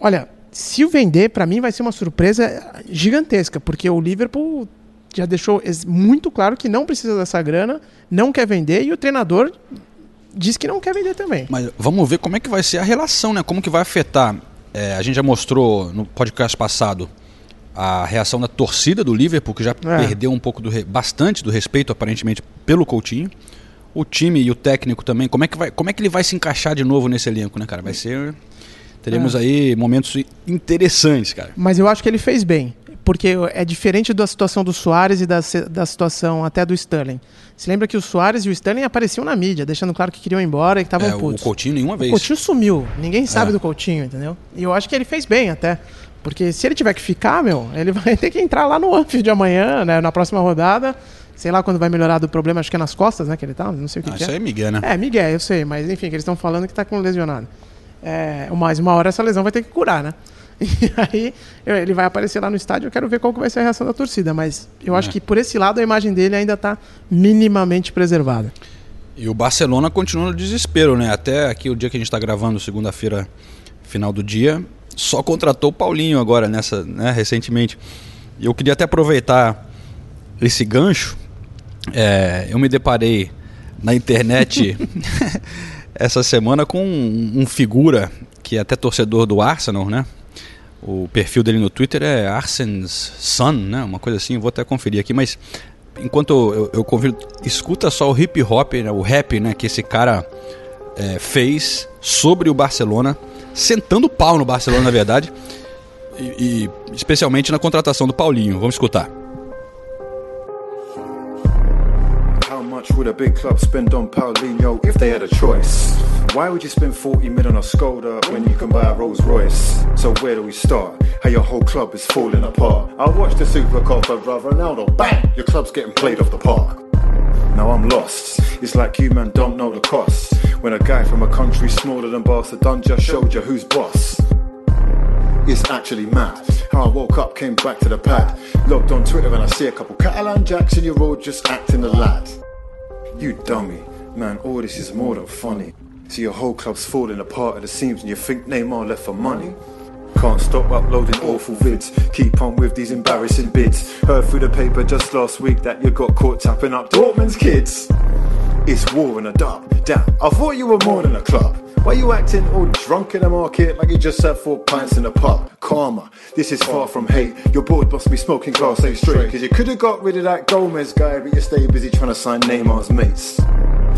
olha, se o vender, pra mim vai ser uma surpresa gigantesca, porque o Liverpool já deixou muito claro que não precisa dessa grana, não quer vender, e o treinador diz que não quer vender também. Mas vamos ver como é que vai ser a relação, né? Como que vai afetar. É, a gente já mostrou no podcast passado a reação da torcida do Liverpool, que já É. perdeu um pouco do bastante do respeito, aparentemente, pelo Coutinho. O time e o técnico também. Como é que, vai, como é que ele vai se encaixar de novo nesse elenco, né, cara? Vai ser. Teremos É. aí momentos interessantes, cara. Mas eu acho que ele fez bem. Porque é diferente da situação do Soares e da, da situação até do Sterling. Se lembra que o Soares e o Sterling apareciam na mídia, deixando claro que queriam ir embora e que estavam É, o putos. Coutinho nenhuma vez. O Coutinho sumiu. Ninguém sabe É. do Coutinho, entendeu? E eu acho que ele fez bem até. Porque se ele tiver que ficar, meu, ele vai ter que entrar lá no Anfield de amanhã, né, na próxima rodada. Sei lá quando vai melhorar do problema, acho que é nas costas, né, que ele tá, não sei o que, Ah, que isso é. aí é Miguel, né? É, Miguel, eu sei, mas enfim, que eles estão falando que tá com lesionado. É, mais uma hora essa lesão vai ter que curar, né? E aí ele vai aparecer lá no estádio, eu quero ver qual que vai ser a reação da torcida, mas eu acho É. que por esse lado a imagem dele ainda tá minimamente preservada. E o Barcelona continua no desespero, né? Até aqui o dia que a gente está gravando, segunda-feira, final do dia, só contratou o Paulinho agora nessa, né, recentemente. E eu queria até aproveitar esse gancho. É, eu me deparei na internet essa semana com um, um figura que é até torcedor do Arsenal, né? O perfil dele no Twitter é Arsen's Son, né? Uma coisa assim, vou até conferir aqui, mas enquanto eu, eu convido, escuta só o hip hop, né? o rap, né? Que esse cara é, fez sobre o Barcelona, sentando pau no Barcelona, na verdade, e, e especialmente na contratação do Paulinho. Vamos escutar. Much would a big club spend on Paulinho if they had a choice? Why would you spend 40 mil on a Skoda when you can buy a Rolls Royce? So where do we start? How your whole club is falling apart. I watched the Super Cup of Ronaldo, bang! Your club's getting played off the park. Now I'm lost. It's like you man don't know the cost. When a guy from a country smaller than Barcelona just showed you who's boss. It's actually mad. How I woke up, came back to the pad. Logged on Twitter and I see a couple Catalan jacks in your road just acting the lad. You dummy. Man, all this is more than funny. See your whole club's falling apart at the seams and you think Neymar left for money. Can't stop uploading awful vids. Keep on with these embarrassing bids. Heard through the paper just last week that you got caught tapping up Dortmund's kids. It's war in a dub. Damn, I thought you were more than a club. Why you acting all drunk in the market like you just had four pints in the pub? Karma, this is far from hate. Your board must be smoking glass A straight. Cause you could have got rid of that Gomez guy, but you stay busy trying to sign Neymar's mates.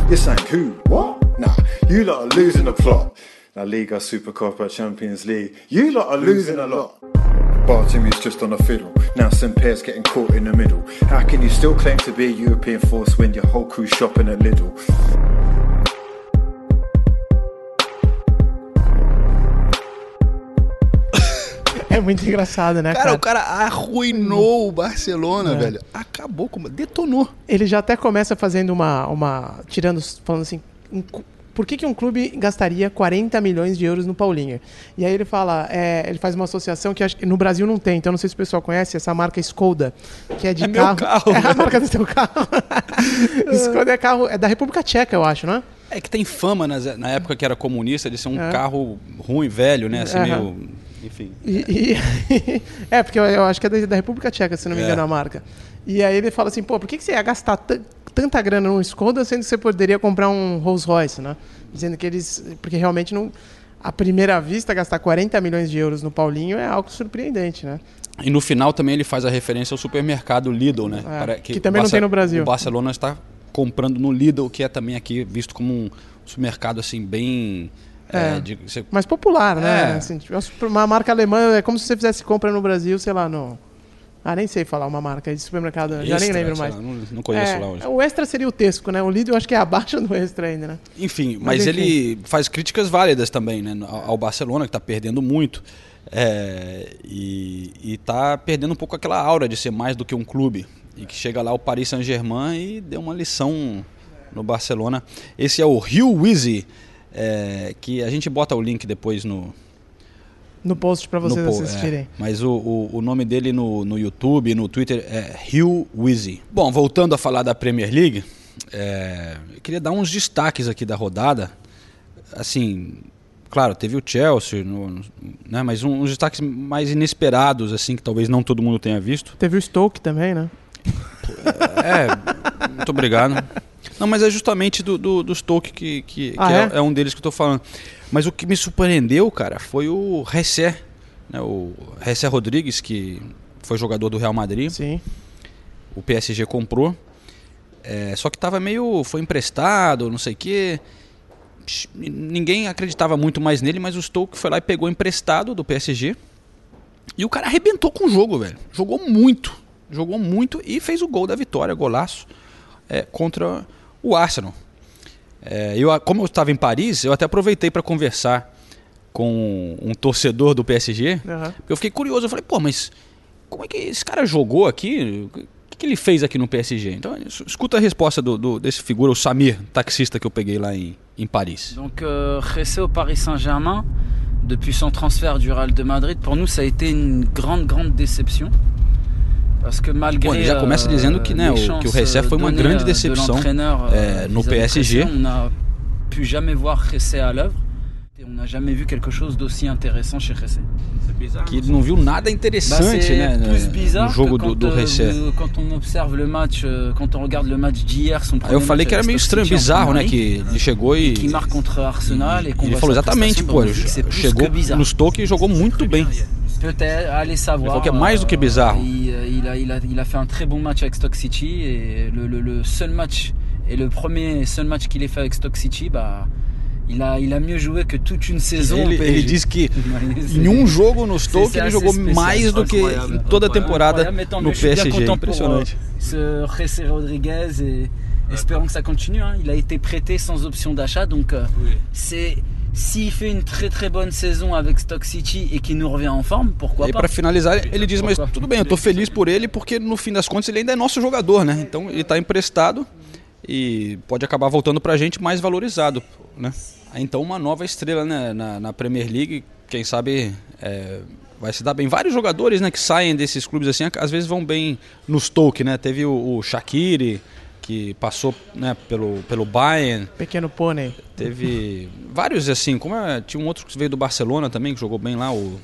You're saying who? What? Nah, you lot are losing the plot. La Liga, Super Copa, Champions League. You lot are losing a lot. Bartimi's just on a fiddle. Now getting caught in the middle. How can you still claim to be a European force when your whole crew's shopping at Lidl? É muito engraçado, né, Cara, cara? o cara arruinou o Barcelona, É. velho. Acabou com. Detonou. Ele já até começa fazendo uma. uma tirando. falando assim. Por que, que um clube gastaria 40 milhões de euros no Paulinho? E aí ele fala, é, ele faz uma associação que acho no Brasil não tem, então não sei se o pessoal conhece essa marca Skoda, que é de É carro. carro, é a marca do seu carro. Skoda é carro, é da República Tcheca, eu acho, não é? É que tem fama nas- na época que era comunista de ser um É. carro ruim, velho, né? Assim, Aham. meio. Enfim. E- e- é, porque eu, eu acho que é da, República Tcheca, se não me É. engano, a marca. E aí ele fala assim, pô, por que, que você ia gastar tanta grana num Skoda, sendo que você poderia comprar um Rolls Royce, né? Dizendo que eles... Porque realmente não... à primeira vista, gastar 40 milhões de euros no Paulinho é algo surpreendente, né? E no final também ele faz a referência ao supermercado Lidl, né? É, Pare- que também não tem no Brasil. O Barcelona está comprando no Lidl, que é também aqui visto como um supermercado assim bem... É. é, de- você- Mais popular, né? É. Assim, tipo, uma marca alemã é como se você fizesse compra no Brasil, sei lá, no. Ah, nem sei falar uma marca de supermercado, já nem Extra, lembro mais. lá, não- não conheço É, lá hoje. O extra seria o Tesco, né? O Lidl eu acho que é abaixo do extra ainda, né? Enfim, Mas, mas, enfim. ele faz críticas válidas também, né? Ao ao Barcelona, que está perdendo muito. É, e, e tá perdendo um pouco aquela aura de ser mais do que um clube. E que chega lá o Paris Saint-Germain e deu uma lição no Barcelona. Esse é o Rio Wizzy, é, que a gente bota o link depois no, No post pra vocês assistirem. é, mas o, o, o nome dele no, no YouTube e no Twitter é Hugh Wizzy. Bom, voltando a falar da Premier League, é, eu queria dar uns destaques aqui da rodada. Assim, claro, teve o Chelsea, no- no- né, mas um- uns destaques mais inesperados, assim, que talvez não todo mundo tenha visto. Teve o Stoke também, né? É, muito obrigado. Não, mas é justamente do, do, do Stoke que, que, Ah, que é? é? é um deles que eu tô falando. Mas o que me surpreendeu, cara, foi o Ressé, né, o Ressé Rodrigues, que foi jogador do Real Madrid. Sim. O PSG comprou. É, só que tava meio. Foi emprestado, não sei o quê. Ninguém acreditava muito mais nele, mas o Stoke foi lá e pegou emprestado do PSG. E o cara arrebentou com o jogo, velho. Jogou muito. Jogou muito e fez o gol da vitória, golaço, é, contra o Arsenal. É, eu, como eu estava em Paris, eu até aproveitei para conversar com um torcedor do PSG. Porque Eu fiquei curioso, eu falei, pô, mas como é que esse cara jogou aqui? O que, que ele fez aqui no PSG? Então, es- escuta a resposta do, do- desse figura, o Samir, taxista que eu peguei lá em, em Paris. Donc euh, Ressé au Paris Saint-Germain, depuis son transfert du Real de Madrid, pour nous ça a été une grande grande déception. Bom, ele já começa euh, dizendo que, né, o, que o Ressé foi uma grande euh, decepção de l'entraîneur, euh, é, no PSG. Ressé, On n'a pu jamais voir Ressé à l'œuvre. Et on n'a jamais vu quelque chose d'aussi intéressant chez Ressé. Que ele não viu nada interessante, c'est né, no bizarre jogo do, quand, do Ressé. vous- quand on observe le match, quand on regarde le match d'hier, son Aí premier eu falei match que era meio estranho, bizarro, né? Que ele chegou e. qui marque contre Arsenal et qu'on Ele voit falou exatamente, pô, chegou no Stoke e jogou muito bem. Peut-être, allez savoir. é mais do que bizarro. Il, euh, il a, il, a, il a fait un très bon match avec Stock City et le, le- le seul match et le premier seul match qu'il ait fait avec Stock City, bah, il a, il a mieux joué que toute une saison. Ele, au ele diz que em um jogo no Stoke ele jogou mais do que em toda a temporada no PSG. Impressionante. ce José Rodriguez et espérons que ça continue. hein. Il a été prêté sans option d'achat, donc euh, c'est s'il fait une très très bonne saison avec Stock City et qu'il nous revient en forme, pourquoi E pas pra finalizar, ele diz: Mas tudo bem, eu tô feliz por ele, porque no fim das contas ele ainda é nosso jogador, né? Então ele tá emprestado e pode acabar voltando pra gente mais valorizado, né? Então, uma nova estrela né, na, na Premier League, quem sabe é, vai se dar bem. Vários jogadores né, que saem desses clubes assim, às vezes vão bem no Stoke, né? Teve o, o Shaqiri, que passou né, pelo, pelo Bayern. Pequeno pônei. Teve vários assim, como é, tinha um outro que veio do Barcelona também, que jogou bem lá, o.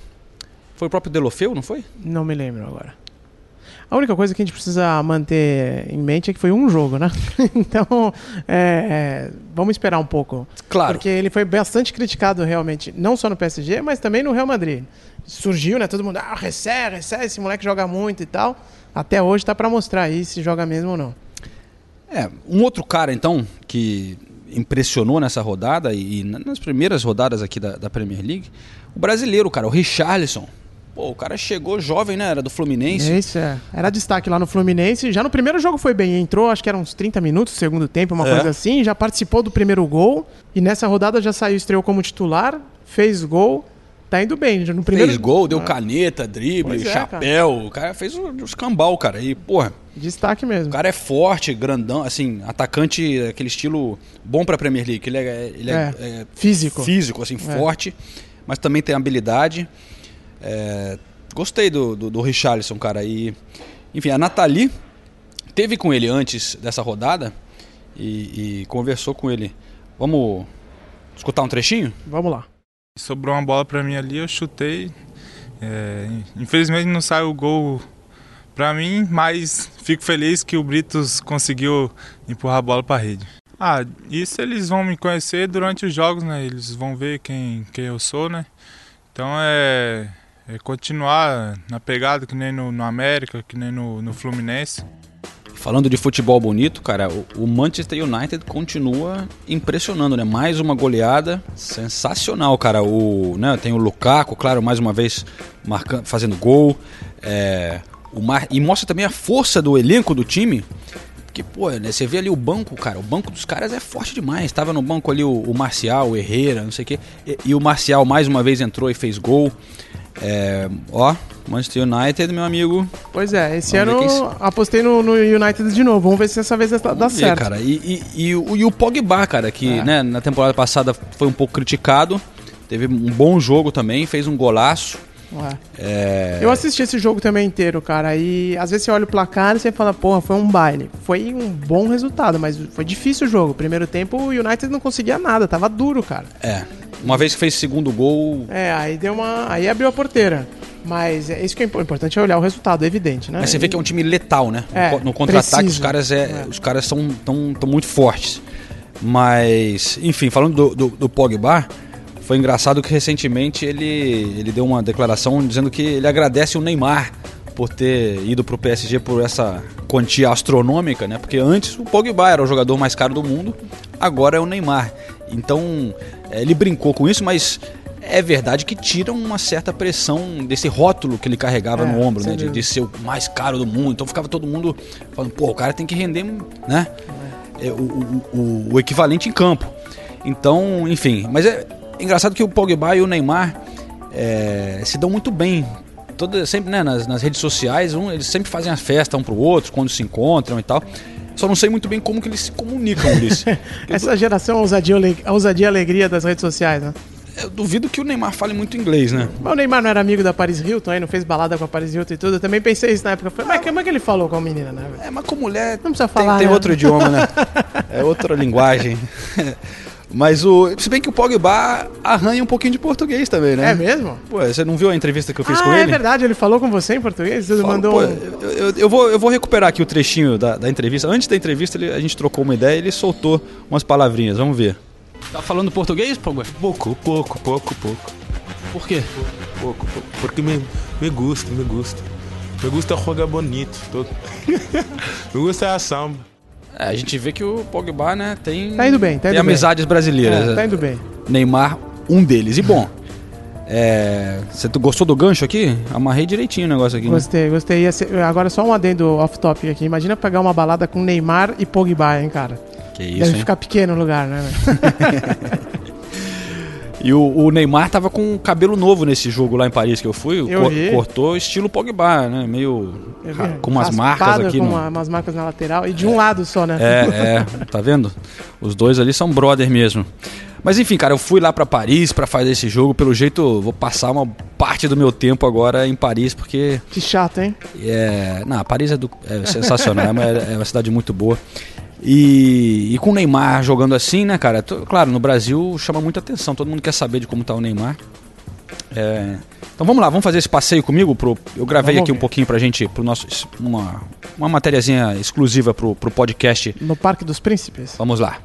Foi o próprio Delofeu, não foi? Não me lembro agora. A única coisa que a gente precisa manter em mente é que foi um jogo, né? então, é, é, vamos esperar um pouco. Claro. Porque ele foi bastante criticado realmente, não só no PSG, mas também no Real Madrid. Surgiu, né? Todo mundo, ah, recebe, recebe, esse moleque joga muito e tal. Até hoje tá para mostrar aí se joga mesmo ou não. É, um outro cara então que impressionou nessa rodada e, e nas primeiras rodadas aqui da, da Premier League, o brasileiro, cara, o Richarlison. Pô, o cara chegou jovem, né? Era do Fluminense. Isso, é. Era destaque lá no Fluminense. Já no primeiro jogo foi bem. Entrou, acho que eram uns 30 minutos, segundo tempo, uma É. coisa assim. Já participou do primeiro gol. E nessa rodada já saiu, estreou como titular. Fez gol. Tá indo bem. No primeiro... Fez gol, deu Ah, caneta, drible, Pois é, chapéu. O cara fez o, o escambau, cara. E, porra. Destaque mesmo. O cara é forte, grandão, assim, atacante, aquele estilo bom pra Premier League. Ele é, ele é, É, é físico. Físico, assim, É. forte, mas também tem habilidade. É, gostei do, do, do Richarlison, cara. E, enfim, a Nathalie teve com ele antes dessa rodada e, e conversou com ele. Vamos escutar um trechinho? Vamos lá. Sobrou uma bola pra mim ali, eu chutei. É, infelizmente não saiu o gol pra mim, mas fico feliz que o Britos conseguiu empurrar a bola pra rede. Ah, isso eles vão me conhecer durante os jogos, né? Eles vão ver quem, quem eu sou, né? Então é, é continuar na pegada que nem no, no América, que nem no, no Fluminense. Falando de futebol bonito, cara, o, Manchester United continua impressionando, né? Mais uma goleada sensacional, cara. O, né, tem o Lukaku, claro, mais uma vez marcando, fazendo gol. É, Mar... E mostra também a força do elenco do time. Porque, pô, né, você vê ali o banco, cara, o banco dos caras é forte demais. Tava no banco ali o, o Marcial, o Herrera, não sei o quê. E, e, o Marcial mais uma vez entrou e fez gol. É, ó, Manchester United, meu amigo. Pois é, esse ano apostei no, no, United de novo. Vamos ver se dessa vez dá, dá certo. cara. E, e, e, o, e o Pogba, cara, que é. né, na temporada passada foi um pouco criticado. Teve um bom jogo também, fez um golaço. É. Eu assisti esse jogo também inteiro, cara. E às vezes você olha o placar e você fala, porra, foi um baile. Foi um bom resultado, mas foi difícil o jogo. Primeiro tempo o United não conseguia nada, tava duro, cara. É. Uma vez que fez segundo gol. É, aí deu uma. Aí abriu a porteira. Mas é isso que é importante é olhar o resultado, é evidente, né? Mas você vê que é um time letal, né? É, no contra-ataque os caras é, é. os caras são tão, tão muito fortes. Mas, enfim, falando do, do, do Pogba, foi engraçado que recentemente ele, ele deu uma declaração dizendo que ele agradece o Neymar por ter ido para o PSG por essa quantia astronômica, né? Porque antes o Pogba era o jogador mais caro do mundo, agora é o Neymar. Então é, ele brincou com isso, mas é verdade que tira uma certa pressão desse rótulo que ele carregava é, no ombro, né? De, de, ser o mais caro do mundo. Então ficava todo mundo falando, pô, o cara tem que render, né? É, o, o, o, o equivalente em campo. Então, enfim, mas é, engraçado que o Pogba e o Neymar é, se dão muito bem. Todo, sempre né, nas, nas redes sociais, um, eles sempre fazem a festa um pro outro, quando se encontram e tal. Só não sei muito bem como que eles se comunicam, Ulisses. Essa geração ousadia, ousadia e alegria das redes sociais, né? Eu duvido que o Neymar fale muito inglês, né? Mas o Neymar não era amigo da Paris Hilton aí, não fez balada com a Paris Hilton e tudo. Eu também pensei isso na época. Falei, mas como é que ele falou com a menina, né? É, mas com mulher. Não precisa falar. Tem, tem né? outro idioma, né? É outra linguagem. Mas o. Se bem que o Pogba arranha um pouquinho de português também, né? É mesmo? Pô, você não viu a entrevista que eu fiz ah, com é ele? É verdade, ele falou com você em português? Você Falo, mandou. Pô, eu, eu, eu, vou, eu vou recuperar aqui o trechinho da, da entrevista. Antes da entrevista, ele, a gente trocou uma ideia e ele soltou umas palavrinhas. Vamos ver. Tá falando português, Pogba? Pouco, pouco, pouco, pouco. Por quê? Pouco, pouco. Porque me, me gusta, me gusta. Me gusta jogar bonito. Todo. me gusta a samba. É, a gente vê que o Pogba, né, tem, tá indo bem, tá indo tem amizades bem. brasileiras. É, tá indo bem. Neymar, um deles. E bom, é, você gostou do gancho aqui? Amarrei direitinho o negócio aqui. Gostei, né? gostei. Agora só um adendo off-topic aqui. Imagina pegar uma balada com Neymar e Pogba, hein, cara? Que isso, Deve hein? ficar pequeno o lugar, né? E o, o, Neymar tava com cabelo novo nesse jogo lá em Paris que eu fui. Eu co. Cortou estilo Pogba, né? Meio com umas marcas aqui. Com no... uma, umas marcas na lateral e de um lado só, né? É, é. Tá vendo? Os dois ali são brother mesmo. Mas enfim, cara, eu fui lá para Paris para fazer esse jogo. Pelo jeito, vou passar uma parte do meu tempo agora em Paris, porque. Que chato, hein? É. Não, Paris é, do... é sensacional. é, uma, é uma cidade muito boa. E, e, com o Neymar jogando assim, né, cara? Tô, claro, no Brasil chama muita atenção, todo mundo quer saber de como tá o Neymar. É, então vamos lá, vamos fazer esse passeio comigo. Pro, eu gravei vamos aqui ver. um pouquinho pra gente, pro nosso, uma, uma matériazinha exclusiva pro, pro podcast. No Parque dos Príncipes. Vamos lá.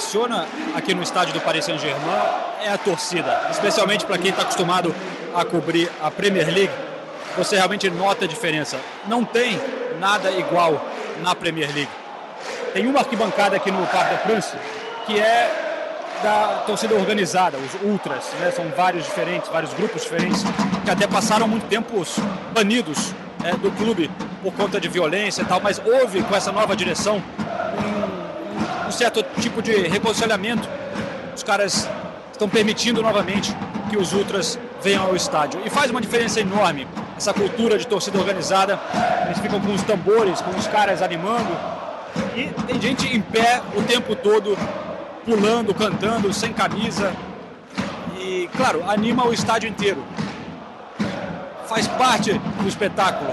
Impressiona aqui no estádio do Paris Saint-Germain é a torcida, especialmente para quem está acostumado a cobrir a Premier League. Você realmente nota a diferença. Não tem nada igual na Premier League. Tem uma arquibancada aqui no Parque da France que é da torcida organizada, os ultras, né? são vários diferentes, vários grupos diferentes, que até passaram muito tempo banidos é, do clube por conta de violência e tal, mas houve com essa nova direção um, certo tipo de reconciliamento. Os caras estão permitindo novamente que os ultras venham ao estádio. E faz uma diferença enorme essa cultura de torcida organizada. Eles ficam com os tambores, com os caras animando. E tem gente em pé o tempo todo, pulando, cantando, sem camisa. E, claro, anima o estádio inteiro. Faz parte do espetáculo.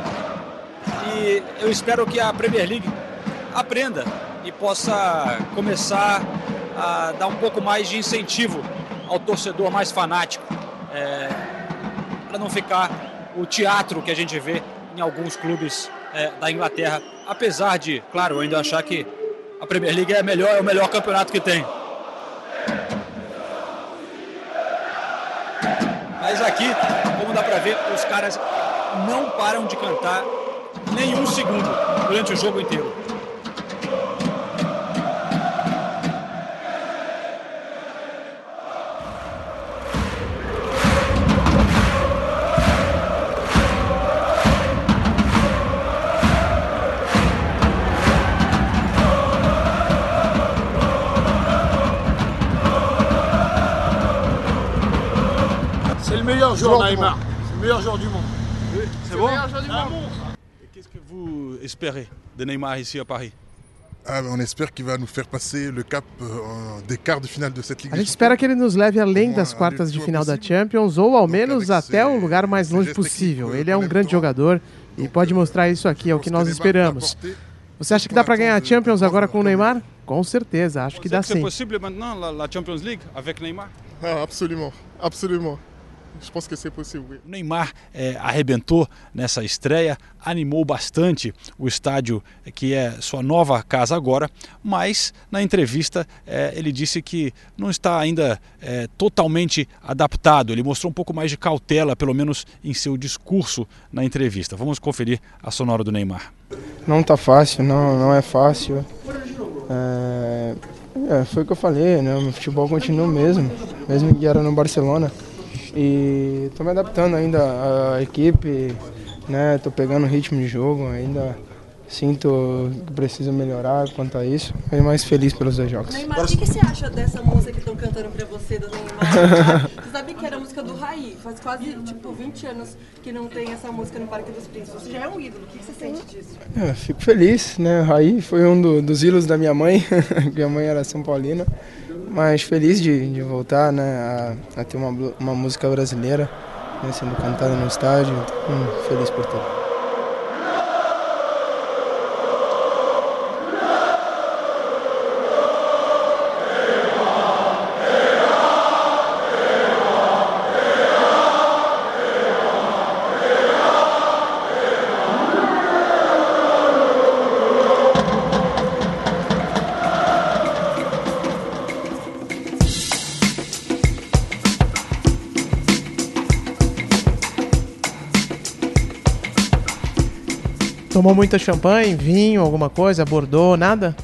E eu espero que a Premier League aprenda e possa começar a dar um pouco mais de incentivo ao torcedor mais fanático, é, para não ficar o teatro que a gente vê em alguns clubes é, da Inglaterra, apesar de, claro, eu ainda achar que a Premier League é, melhor, é o melhor campeonato que tem. Mas aqui, como dá para ver, os caras não param de cantar nenhum segundo durante o jogo inteiro. C'est le meilleur joueur, Neymar. C'est le meilleur joueur du monde. C'est bon Qu'est-ce que vous espérez de Neymar ici à Paris Ah, on espère qu'il va nous faire passer le cap euh, des quarts de finale de cette Ligue A gente espera que ele nos leve além das quartas de final da Champions ou ao menos até o lugar mais longe possível. Ele é um grande jogador e pode mostrar isso aqui, é o que nós esperamos. Você acha que dá para ganhar a Champions agora com o Neymar? Com certeza, acho que dá C'est sim. possible maintenant la, la Champions League avec Neymar Ah, absolument, absolument. Possible, oui. O Neymar é, arrebentou nessa estreia, animou bastante o estádio que é sua nova casa agora, mas na entrevista é, ele disse que não está ainda é, totalmente adaptado. Ele mostrou um pouco mais de cautela, pelo menos em seu discurso na entrevista. Vamos conferir a sonora do Neymar. Não tá fácil, não, não é fácil. É, é, foi o que eu falei, né? O futebol continua o mesmo, mesmo que era no Barcelona. E tô me adaptando ainda à equipe, né? Tô pegando o ritmo de jogo, ainda sinto que preciso melhorar quanto a isso. Fiquei mais feliz pelos dois jogos. Neymar, o que, que você acha dessa música que estão cantando pra você do Neymar? você sabe que era a música do Raí, faz quase tipo 20 anos que não tem essa música no Parque dos Príncipes. Você já é um ídolo, o que, que você sente disso? É, fico feliz, né? Raí foi um do- dos ídolos da minha mãe, minha mãe era São Paulina, mas feliz de, de voltar, né? A, a ter uma, uma música brasileira né, sendo cantada no estádio, então, feliz por tudo. Tomou muita champanhe, vinho, alguma coisa, bordou, nada?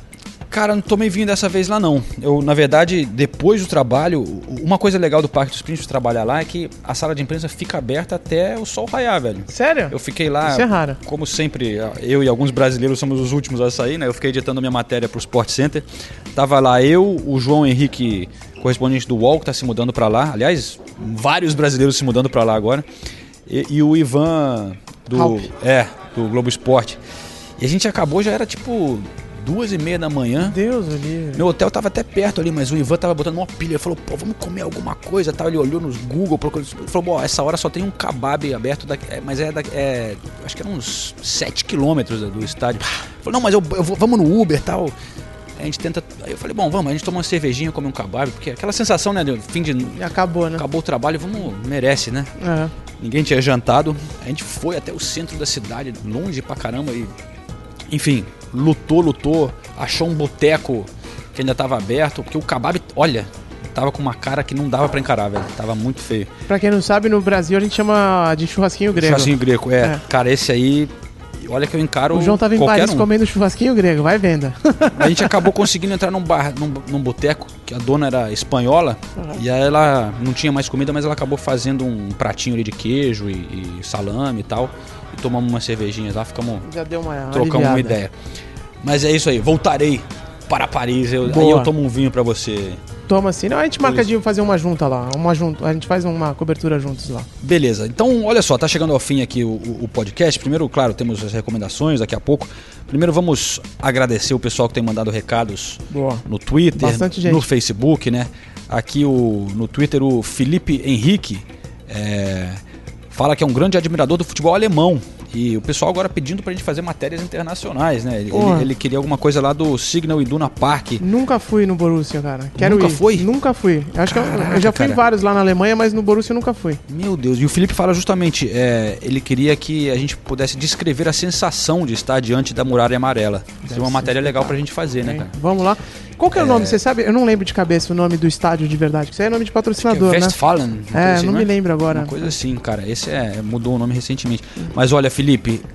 Cara, não tomei vinho dessa vez lá não. Eu, na verdade, depois do trabalho, uma coisa legal do Parque dos Príncipes trabalhar lá é que a sala de imprensa fica aberta até o sol raiar, velho. Sério? Eu fiquei lá. Isso é raro. Como sempre, eu e alguns brasileiros somos os últimos a sair, né? Eu fiquei editando minha matéria pro Sport Center. Tava lá eu, o João Henrique, correspondente do UOL, que tá se mudando para lá. Aliás, vários brasileiros se mudando para lá agora. E, e o Ivan do Halp. é, do Globo Esporte. E a gente acabou já era tipo duas e meia da manhã. Deus, livre. Meu hotel tava até perto ali, mas o Ivan tava botando uma pilha. Ele falou, pô, vamos comer alguma coisa tal. Ele olhou nos Google, procurou. Ele falou, bom, essa hora só tem um kebab aberto, daqui, é, mas é, daqui, é. Acho que era uns 7 quilômetros do estádio. Ele falou, não, mas eu, eu vou, vamos no Uber tal. Aí a gente tenta. Aí eu falei, bom, vamos, a gente toma uma cervejinha, come um kebab, porque aquela sensação, né, de fim de. E acabou, né? Acabou o trabalho, vamos, merece, né? É. Ninguém tinha jantado. A gente foi até o centro da cidade, longe pra caramba e. Enfim, lutou, lutou, achou um boteco que ainda tava aberto, porque o kebab, olha, tava com uma cara que não dava pra encarar, velho. Tava muito feio. Pra quem não sabe, no Brasil a gente chama de churrasquinho grego. Churrasquinho greco, é. É. Cara, esse aí, olha que eu encaro O João tava em Paris um. comendo churrasquinho grego, vai venda. A gente acabou conseguindo entrar num bar, num, num boteco, que a dona era espanhola, Uhum. e aí ela não tinha mais comida, mas ela acabou fazendo um pratinho ali de queijo e, e salame e tal. E tomamos umas cervejinhas lá, ficamos. Já deu uma trocamos uma aliviada. ideia. Mas é isso aí, voltarei para Paris. Eu, aí eu tomo um vinho pra você. Toma assim. Não, a gente marca de fazer uma junta lá. Uma junta, a gente faz uma cobertura juntos lá. Beleza, então olha só, tá chegando ao fim aqui o, o- podcast. Primeiro, claro, temos as recomendações daqui a pouco. Primeiro vamos agradecer o pessoal que tem mandado recados Boa. no Twitter, no Facebook, né? Aqui o, no Twitter o Felipe Henrique é, fala que é um grande admirador do futebol alemão. E o pessoal agora pedindo pra gente fazer matérias internacionais, né? Ele, Porra. ele queria alguma coisa lá do Signal Iduna Park. Nunca fui no Borussia, cara. Quero Nunca ir. foi? Nunca fui. Acho que eu, Caraca, eu já fui em cara. vários lá na Alemanha, mas no Borussia eu nunca fui. Meu Deus, e o Felipe fala justamente, é, ele queria que a gente pudesse descrever a sensação de estar diante da muralha amarela. Isso é uma matéria legal pra gente fazer, né, cara? Vamos lá. Qual que é o É. nome? Você sabe? Eu não lembro de cabeça o nome do estádio de verdade. que Isso aí é nome de patrocinador, né? Westfalen. uma coisa É, assim, não é? me lembro agora. Uma coisa assim, cara. Esse é mudou o nome recentemente. Mas olha, Felipe,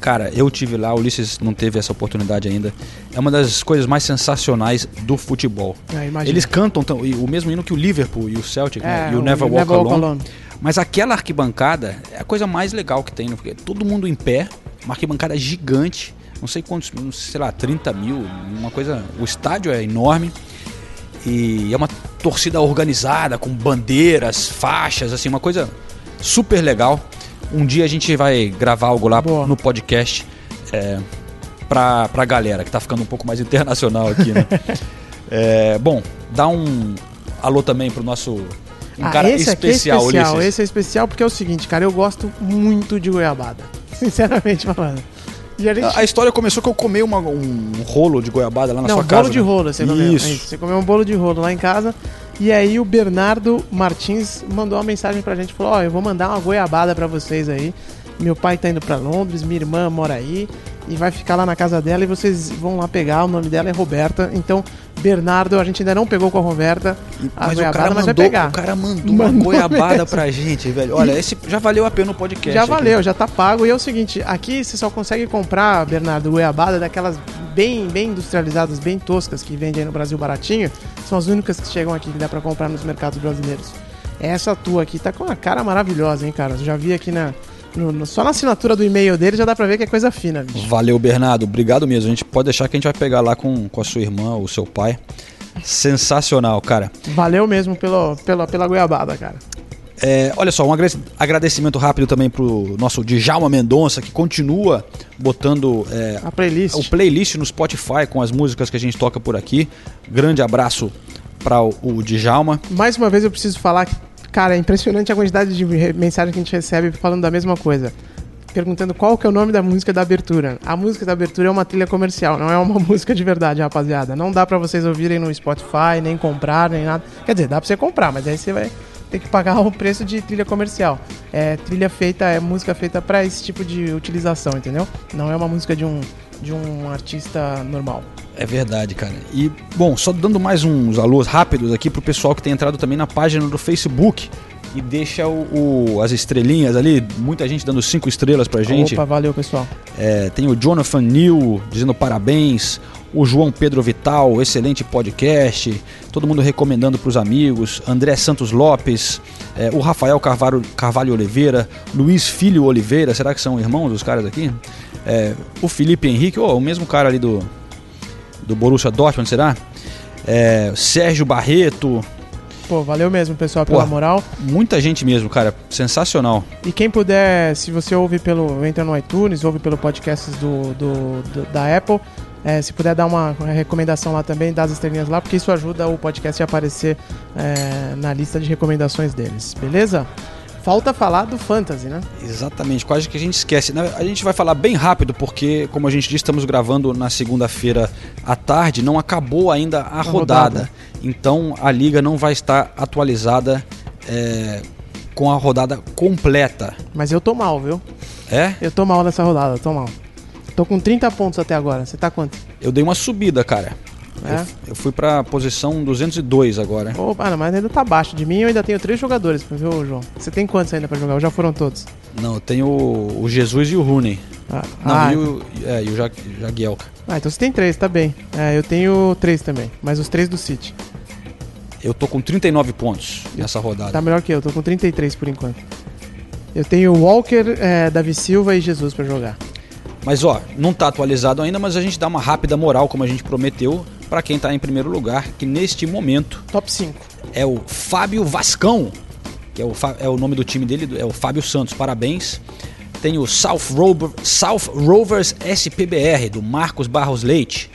cara, eu tive lá, o Ulisses não teve essa oportunidade ainda. É uma das coisas mais sensacionais do futebol. É. Eles cantam tão- e o mesmo hino que o Liverpool e o Celtic, né? É, E o o Never Walk, Never Walk Alone. Alone. Mas aquela arquibancada é a coisa mais legal que tem, né? Porque todo mundo em pé, uma arquibancada gigante, não sei quantos, sei lá, 30 mil, uma coisa. O estádio é enorme e é uma torcida organizada, com bandeiras, faixas, assim, uma coisa super legal. Um dia a gente vai gravar algo lá no podcast é, pra, pra galera, que tá ficando um pouco mais internacional aqui, né? É, bom, dá um alô também pro nosso. Um Ah, cara esse especial, é especial. Ulisses. Esse é especial porque é o seguinte, cara, eu gosto muito de goiabada. Sinceramente falando. A gente... A, história começou que eu comi uma- um rolo de goiabada lá na Não, sua bolo casa. de né? rolo você comeu. É isso, Você comeu um bolo de rolo lá em casa. E aí o Bernardo Martins mandou uma mensagem pra gente. Falou, ó, eu vou mandar uma goiabada pra vocês aí. Meu pai tá indo pra Londres, minha irmã mora aí. E vai ficar lá na casa dela e vocês vão lá pegar. O nome dela é Roberta. Então, Bernardo, a gente ainda não pegou com a Roberta a Mas o goiabada, cara mas vai pegar. o cara mandou uma Mandou goiabada mesmo. pra gente, velho. Olha, esse já valeu a pena o podcast. Já aqui. valeu, já tá pago. E é o seguinte, aqui você só consegue comprar, Bernardo, goiabada daquelas bem, bem industrializadas, bem toscas que vendem aí no Brasil baratinho. São as únicas que chegam aqui que dá pra comprar nos mercados brasileiros. Essa tua aqui tá com uma cara maravilhosa, hein, cara? Eu já vi aqui na. No- no- só na assinatura do e-mail dele já dá pra ver que é coisa fina, bicho. Valeu, Bernardo. Obrigado mesmo. A gente pode deixar que a gente vai pegar lá com, com a sua irmã, o seu pai. Sensacional, cara. Valeu mesmo pelo, pela, pela goiabada, cara. É, olha só, um agrade- agradecimento rápido também pro nosso Djalma Mendonça, que continua botando é, a playlist. o playlist no Spotify com as músicas que a gente toca por aqui. Grande abraço para o, o Djalma. Mais uma vez eu preciso falar que, cara, é impressionante a quantidade de mensagem que a gente recebe falando da mesma coisa. Perguntando qual que é o nome da música da abertura. A música da abertura é uma trilha comercial, não é uma música de verdade, rapaziada. Não dá pra vocês ouvirem no Spotify, nem comprar, nem nada. Quer dizer, dá pra você comprar, mas aí você vai ter que pagar o preço de trilha comercial. É trilha feita, é música feita pra esse tipo de utilização, entendeu? Não é uma música de um, de um artista normal. É verdade, cara. E, bom, só dando mais uns alôs rápidos aqui pro pessoal que tem entrado também na página do Facebook e deixa o, o- as estrelinhas ali, muita gente dando cinco estrelas pra gente. Opa, valeu, pessoal. É, tem o Jonathan New dizendo parabéns, o João Pedro Vital, excelente podcast, todo mundo recomendando para os amigos, André Santos Lopes, é, o Rafael Carvalho, Carvalho Oliveira, Luiz Filho Oliveira, será que são irmãos os caras aqui? É, o Felipe Henrique, oh, o mesmo cara ali do, do Borussia Dortmund, será? É, Sérgio Barreto, Pô, valeu mesmo, pessoal, pela Pô, moral. muita gente mesmo, cara, sensacional. E quem puder, se você ouve pelo. entra no iTunes, ouve pelo podcast do, do- do- da Apple. é, se puder dar uma recomendação lá também, dá as estrelinhas lá, porque isso ajuda o podcast a aparecer é, na lista de recomendações deles, beleza? Falta falar do Fantasy, né? Exatamente, quase que a gente esquece. A gente vai falar bem rápido, porque, como a gente disse, estamos gravando na segunda-feira à tarde, não acabou ainda a, rodada. rodada. Então a liga não vai estar atualizada é, com a rodada completa. Mas eu tô mal, viu? É? Eu tô mal nessa rodada, tô mal. Tô com 30 pontos até agora. Você tá quanto? Eu dei uma subida, cara. É? Eu, fui pra posição 202 agora. Opa, mas ainda tá abaixo de mim. Eu ainda tenho três jogadores, viu, João? Você tem quantos ainda pra jogar? Ou já foram todos? Não, eu tenho o, o Jesus e o Rooney. Ah, Não, ah, e o, é, e o Jag- Jagielka. Ah, então você tem três, tá bem. É, eu tenho três também, mas os três do City. Eu tô com 39 pontos nessa rodada. Tá melhor que eu, tô com 33 por enquanto. Eu tenho Walker, é, Davi Silva e Jesus pra jogar. Mas ó, não tá atualizado ainda, mas a gente dá uma rápida moral, como a gente prometeu, pra quem tá em primeiro lugar, que neste momento Top 5. é o Fábio Vascão, que é o, é o nome do time dele, é o Fábio Santos, parabéns. Tem o South, Rover- South Rovers SPBR, do Marcos Barros Leite.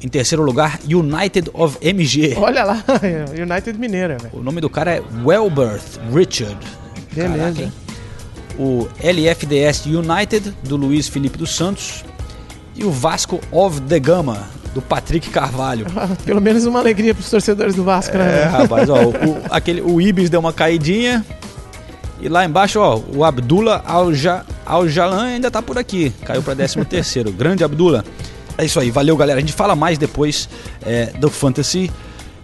Em terceiro lugar, United of MG. Olha lá, United Mineira, velho. O nome do cara é Welberth Richard. Beleza. Caraca, o LFDS United, do Luiz Felipe dos Santos. E o Vasco of the Gama, do Patrick Carvalho. Pelo menos uma alegria pros torcedores do Vasco, né? É, rapaz, ó, o, aquele, o Ibis deu uma caidinha. E lá embaixo, ó, o Abdullah Alja- Aljalan ainda tá por aqui. Caiu pra 13 terceiro. Grande Abdullah. É isso aí, valeu galera. A gente fala mais depois é, do Fantasy.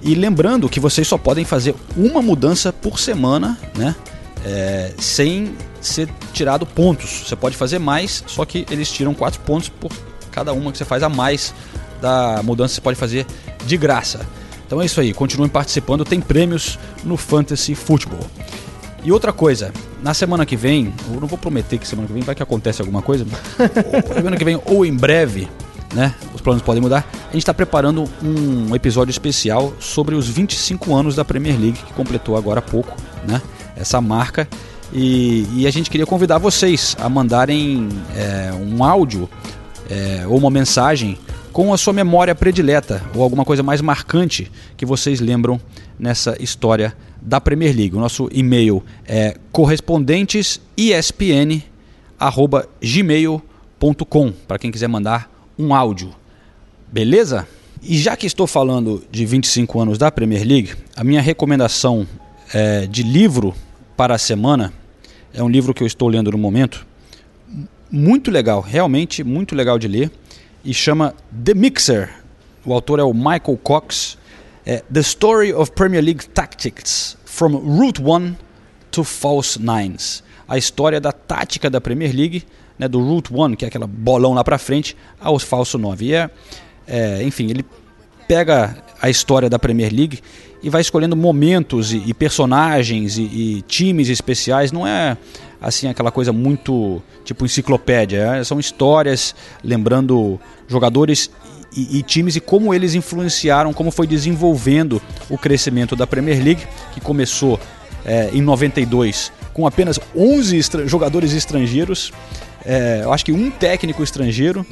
E lembrando que vocês só podem fazer uma mudança por semana, né? É, sem ser tirado pontos. Você pode fazer mais, só que eles tiram 4 pontos por cada uma que você faz a mais da mudança. Você pode fazer de graça. Então é isso aí, continuem participando. Tem prêmios no Fantasy Football. E outra coisa, na semana que vem, eu não vou prometer que semana que vem vai que acontece alguma coisa, semana que vem ou em breve, né? Os planos podem mudar. A gente está preparando um episódio especial sobre os 25 anos da Premier League que completou agora há pouco, né? Essa marca. E, e a gente queria convidar vocês a mandarem é, um áudio é, ou uma mensagem com a sua memória predileta ou alguma coisa mais marcante que vocês lembram nessa história da Premier League. O nosso e-mail é correspondentesespn@gmail.com para quem quiser mandar um áudio. Beleza? E já que estou falando de 25 anos da Premier League, a minha recomendação é, de livro para a semana é um livro que eu estou lendo no momento. Muito legal, realmente muito legal de ler. E chama The Mixer. O autor é o Michael Cox. É The Story of Premier League Tactics From Route 1 to False Nines. A história da tática da Premier League, né, do Route 1, que é aquela bolão lá pra frente, ao falso 9. E é, é, enfim, ele pega a história da Premier League e vai escolhendo momentos e, e personagens e, e times especiais. Não é assim aquela coisa muito tipo enciclopédia. é- são histórias lembrando jogadores e, e times e como eles influenciaram, como foi desenvolvendo o crescimento da Premier League, que começou é, em 92 com apenas 11 estra- jogadores estrangeiros. É, eu acho que um técnico estrangeiro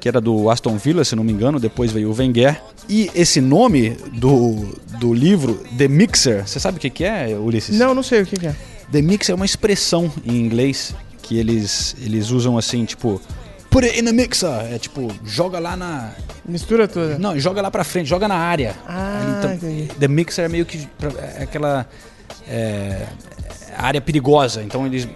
que era do Aston Villa, se não me engano, depois veio o Wenger. E esse nome do, do livro, The Mixer, você sabe o que, que é, Ulisses? Não, não sei o que, que é. The Mixer é uma expressão em inglês que eles, eles usam assim, tipo, put it in the mixer. É tipo, joga lá na. Mistura toda. Não, joga lá pra frente, joga na área. Ah, então, entendi. The Mixer é meio que é aquela é, área perigosa. Então eles.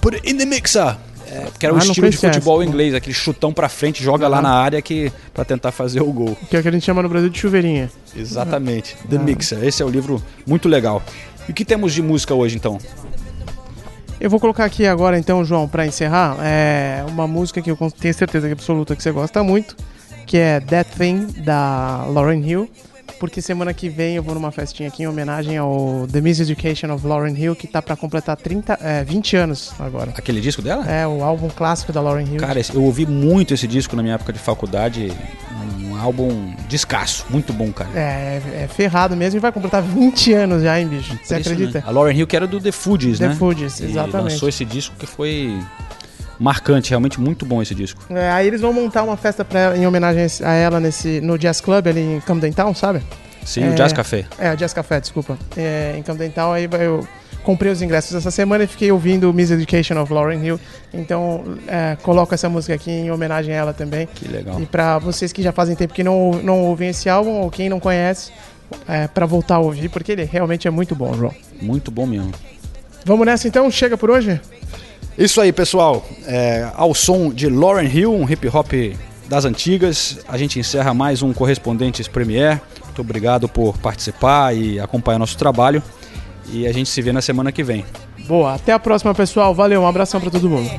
Put it in the mixer. É, que era o Ah, não estilo de futebol essa. inglês, aquele chutão pra frente, joga lá Ah. na área que para tentar fazer o gol. Que é o que a gente chama no Brasil de chuveirinha. Exatamente. The Ah. Mixer. Esse é o livro muito legal. E o que temos de música hoje então? Eu vou colocar aqui agora, então, João, pra encerrar, é uma música que eu tenho certeza que é absoluta que você gosta muito, que é That Thing, da Lauren Hill. Porque semana que vem eu vou numa festinha aqui em homenagem ao The Miss Education of Lauren Hill, que tá pra completar 30, é, 20 anos agora. Aquele disco dela? É, o álbum clássico da Lauren Hill. Cara, eu ouvi muito esse disco na minha época de faculdade. Um álbum descasso, muito bom, cara. É, é ferrado mesmo e vai completar 20 anos já, hein, bicho? Você acredita? A Lauren Hill que era do The Fugees, The né? Fugees, E exatamente. lançou esse disco que foi marcante, realmente muito bom esse disco. É, aí eles vão montar uma festa pra ela, em homenagem a ela nesse, no Jazz Club ali em Camden Town, sabe? Sim, É, o Jazz Café. É, o Jazz Café, desculpa. É, em Camden Town, aí eu comprei os ingressos essa semana e fiquei ouvindo Miss Education of Lauren Hill. Então, é, coloco essa música aqui em homenagem a ela também. Que legal. E pra vocês que já fazem tempo que não, não ouvem esse álbum, ou quem não conhece, é, pra voltar a ouvir, porque ele realmente é muito bom, João. Muito bom mesmo. Vamos nessa então? Chega por hoje? Isso aí, pessoal. É, ao som de Lauren Hill, um hip hop das antigas, a gente encerra mais um Correspondentes Premier. Muito obrigado por participar e acompanhar nosso trabalho. E a gente se vê na semana que vem. Boa, até a próxima, pessoal. Valeu, um abração para todo mundo.